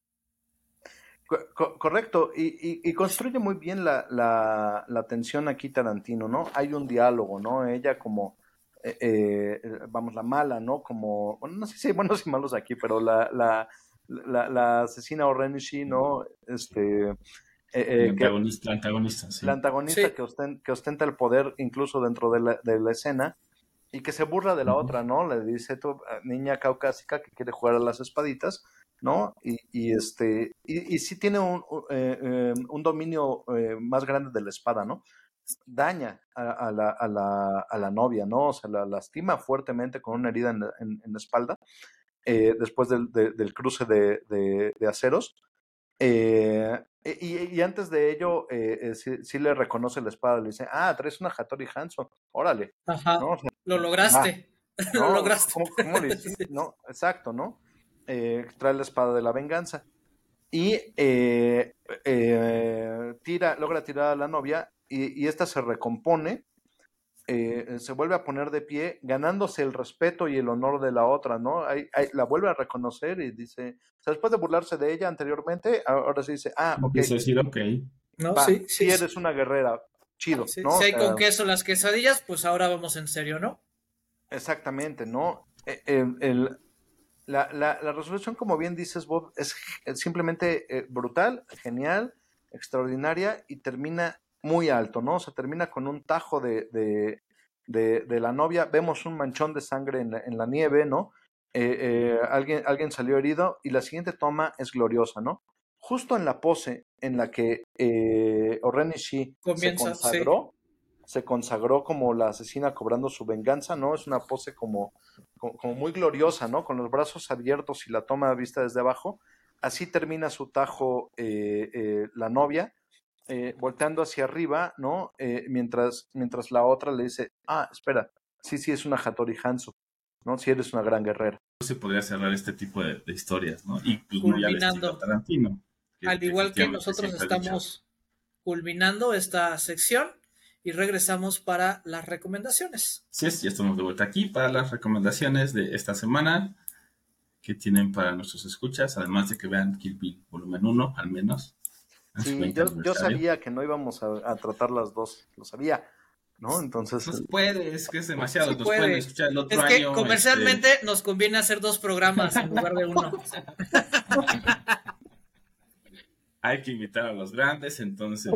C: Co correcto, y, y, construye muy bien la, la, tensión aquí Tarantino, ¿no? Hay un diálogo, ¿no? Ella como, eh, eh, vamos, la mala, ¿no? Como, bueno, no sé si hay buenos y malos aquí, pero la, la, la, la asesina Orenishi, ¿no? Este,
A: eh, eh, antagonista, que, la antagonista, sí.
C: La antagonista sí. que, ostenta, que, ostenta, el poder incluso dentro de la, de la, escena y que se burla de la uh -huh. otra, ¿no? Le dice tu niña caucásica que quiere jugar a las espaditas, ¿no? Y, y este, y, y, sí tiene un, eh, eh, un dominio eh, más grande de la espada, ¿no? Daña a, a, la, a, la, a, la, novia, ¿no? O sea, la lastima fuertemente con una herida en, en, en la espalda eh, después del, de, del cruce de, de, de aceros. Eh, y, y, antes de ello, eh, eh, sí, sí, le reconoce la espada, le dice, ah, traes una Hattori Hanzo, órale.
B: Ajá, ¿no? o sea, lo lograste. Ah,
C: ¿no?
B: lo lograste.
C: ¿Cómo, cómo le hiciste? no, exacto, ¿no? Eh, trae la espada de la venganza. Y eh, tira, logra tirar a la novia y, y esta se recompone eh, se vuelve a poner de pie, ganándose el respeto y el honor de la otra, ¿no? Hay, hay, la vuelve a reconocer y dice, o sea, después de burlarse de ella anteriormente, ahora sí dice, ah, ok.
A: Dice decir, ok.
B: No,
C: Va,
B: sí,
C: sí, eres una guerrera, chido,
B: sí,
C: ¿no?
B: Si hay con uh, queso las quesadillas, pues ahora vamos en serio, ¿no?
C: Exactamente, ¿no? El, eh, el, la, la, la, resolución, como bien dices, Bob, es, es simplemente eh, brutal, genial, extraordinaria y termina muy alto, ¿no? O sea, termina con un tajo de, de, de, de la novia, vemos un manchón de sangre en la, en la nieve, ¿no? Eh, eh, alguien, alguien salió herido y la siguiente toma es gloriosa, ¿no? Justo en la pose en la que eh, Orenishi
B: Comienza,
C: se consagró, sí. se consagró como la asesina cobrando su venganza, ¿no? Es una pose como, como, como muy gloriosa, ¿no? Con los brazos abiertos y la toma vista desde abajo. Así termina su tajo eh, eh, la novia eh, volteando hacia arriba, ¿no? Eh, mientras, mientras la otra le dice, ah, espera, sí, sí, es una Hattori Hanzo, ¿no? Sí, eres una gran guerrera.
A: Se podría cerrar este tipo de, de historias, ¿no? Y
B: pues, culminando. Tarantino. Que, Al igual que, nosotros estamos culminando esta sección y regresamos para las recomendaciones.
A: Sí, es, ya estamos de vuelta aquí para las recomendaciones de esta semana que tienen para nuestros escuchas, además de que vean Kill Bill volumen 1 al menos.
C: Sí, yo, yo, sabía que no íbamos a, a, tratar las dos, lo sabía, ¿no? Entonces.
A: No puede, es que es demasiado.
B: Sí puede. escuchar el otro es que
A: año,
B: comercialmente este... nos conviene hacer dos programas en lugar de uno.
A: Hay que invitar a los grandes, entonces.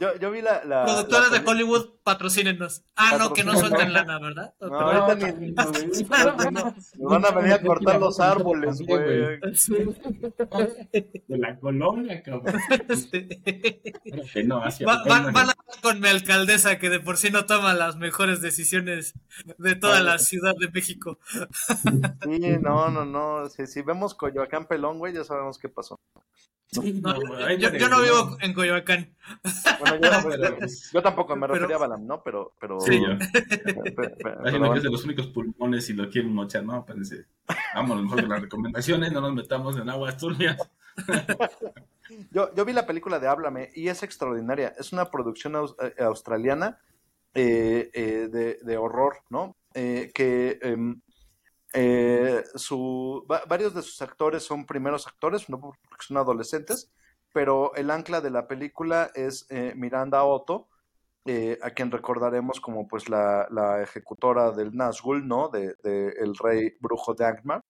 C: Yo, yo vi la. la
B: Productores la... de Hollywood, patrocínenos. Ah, no, que no suelten lana, ¿verdad?
C: No, ahorita ni, nos van a venir a cortar los árboles, güey.
A: De la colonia, cabrón.
B: Sí. No, Va, van, van, a con mi alcaldesa, que de por sí no toma las mejores decisiones de toda la Ciudad de México.
C: Sí, no, no, no. Si, si vemos Coyoacán Pelón, güey, ya sabemos qué pasó.
B: Yo, no vivo en Coyoacán.
C: Bueno, yo, tampoco me refería a Balam, ¿no? Pero, pero...
A: Sí, yo. Pero, que es de los únicos pulmones y lo quieren mochar, ¿no? Parece. Vamos, a lo mejor de las recomendaciones, no nos metamos en aguas turbias.
C: yo, yo vi la película de Háblame y es extraordinaria. Es una producción eh, australiana eh, eh, de, de, horror, ¿no? que em, eh, varios de sus actores son primeros actores, no porque son adolescentes, pero el ancla de la película es eh, Miranda Otto, eh, a quien recordaremos como pues la, la ejecutora del Nazgûl, ¿no? De, el rey brujo de Angmar,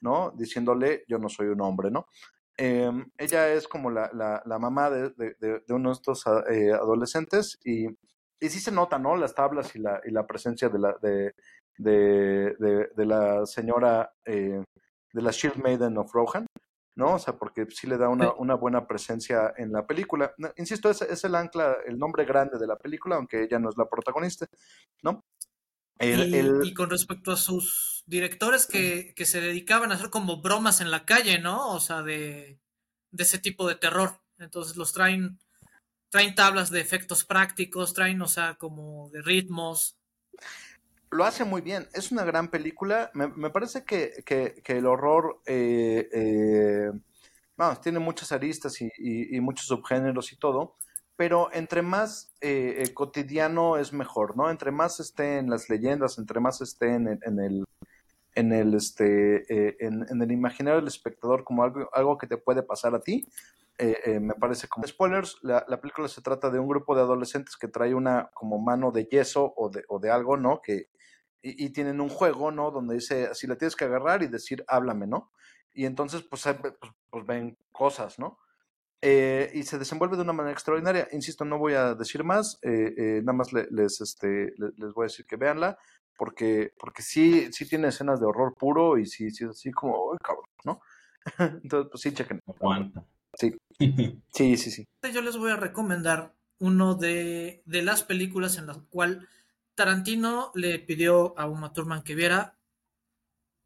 C: ¿no? Diciéndole, yo no soy un hombre, ¿no? Em, ella es como la, la, mamá de, de, uno de estos adolescentes y, y sí se nota, ¿no? Las tablas y la, y la presencia de, la, de, de, de, la señora, eh, de la Shield Maiden of Rohan, ¿no? O sea, porque sí le da una, una buena presencia en la película. insisto, es, es, el ancla, el nombre grande de la película, aunque ella no es la protagonista, ¿no?
B: y, con respecto a sus directores que, que, se dedicaban a hacer como bromas en la calle, ¿no? O sea, de, de ese tipo de terror. Entonces los traen, traen tablas de efectos prácticos, traen, o sea, como de ritmos
C: lo hace muy bien. Es una gran película. Me, parece que, el horror, eh, eh, vamos, tiene muchas aristas y, muchos subgéneros y todo, pero entre más eh, cotidiano es mejor, ¿no? Entre más esté en las leyendas, entre más esté en, el en el este en, el imaginario del espectador como algo, algo que te puede pasar a ti. me parece como spoilers, la, la, película se trata de un grupo de adolescentes que trae una como mano de yeso o de, o de algo, ¿no? Que, y, tienen un juego, ¿no? Donde dice, si la tienes que agarrar y decir, háblame, ¿no? Y entonces, pues, pues, pues ven cosas, ¿no? Eh, y se desenvuelve de una manera extraordinaria. Insisto, no voy a decir más, eh, eh, nada más les, este, les voy a decir que véanla, porque, porque sí, sí tiene escenas de horror puro y sí, sí, así como, ¡ay, cabrón! ¿no? Entonces, pues sí, chequen. Sí. sí, sí, sí.
B: Yo les voy a recomendar uno de, de las películas en la cual Tarantino le pidió a Uma Thurman que viera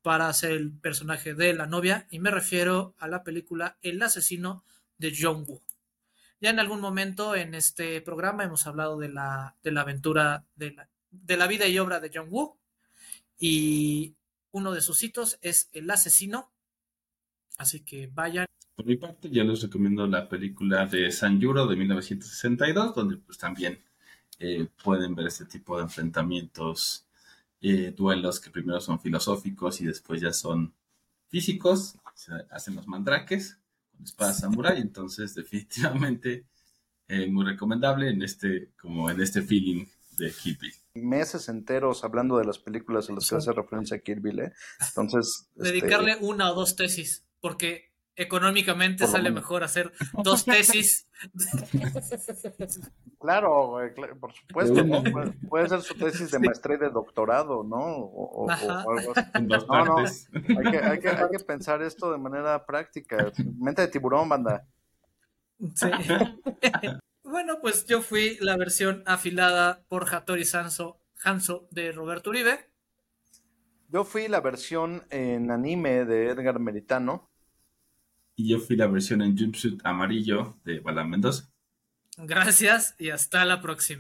B: para hacer el personaje de la novia y me refiero a la película El asesino de John Woo. Ya en algún momento en este programa hemos hablado de la, de la aventura de la, de la vida y obra de John Woo y uno de sus hitos es El asesino. Así que vayan.
A: Por mi parte, yo les recomiendo la película de San Yuro de 1962, donde pues también eh, pueden ver este tipo de enfrentamientos, eh, duelos que primero son filosóficos y después ya son físicos, hacen los mandraques espada samurai, entonces definitivamente eh, muy recomendable en este, como en este feeling de Kirby.
C: Meses enteros hablando de las películas a las que hace referencia a Kirby, Entonces.
B: Este, Dedicarle una o dos tesis, porque económicamente sale mejor hacer dos tesis.
C: Claro, por supuesto, puede, ser su tesis de maestría y de doctorado, ¿no? O, algo así. No, no, hay que, hay, que, hay que pensar esto de manera práctica. Mente de tiburón, banda.
B: Sí. bueno, pues yo fui la versión afilada por Hattori Sanso, Hanso de Roberto Uribe.
C: Yo fui la versión en anime de Edgar Meritano.
A: Y yo fui la versión en jumpsuit amarillo de Balan Mendoza.
B: Gracias y hasta la próxima.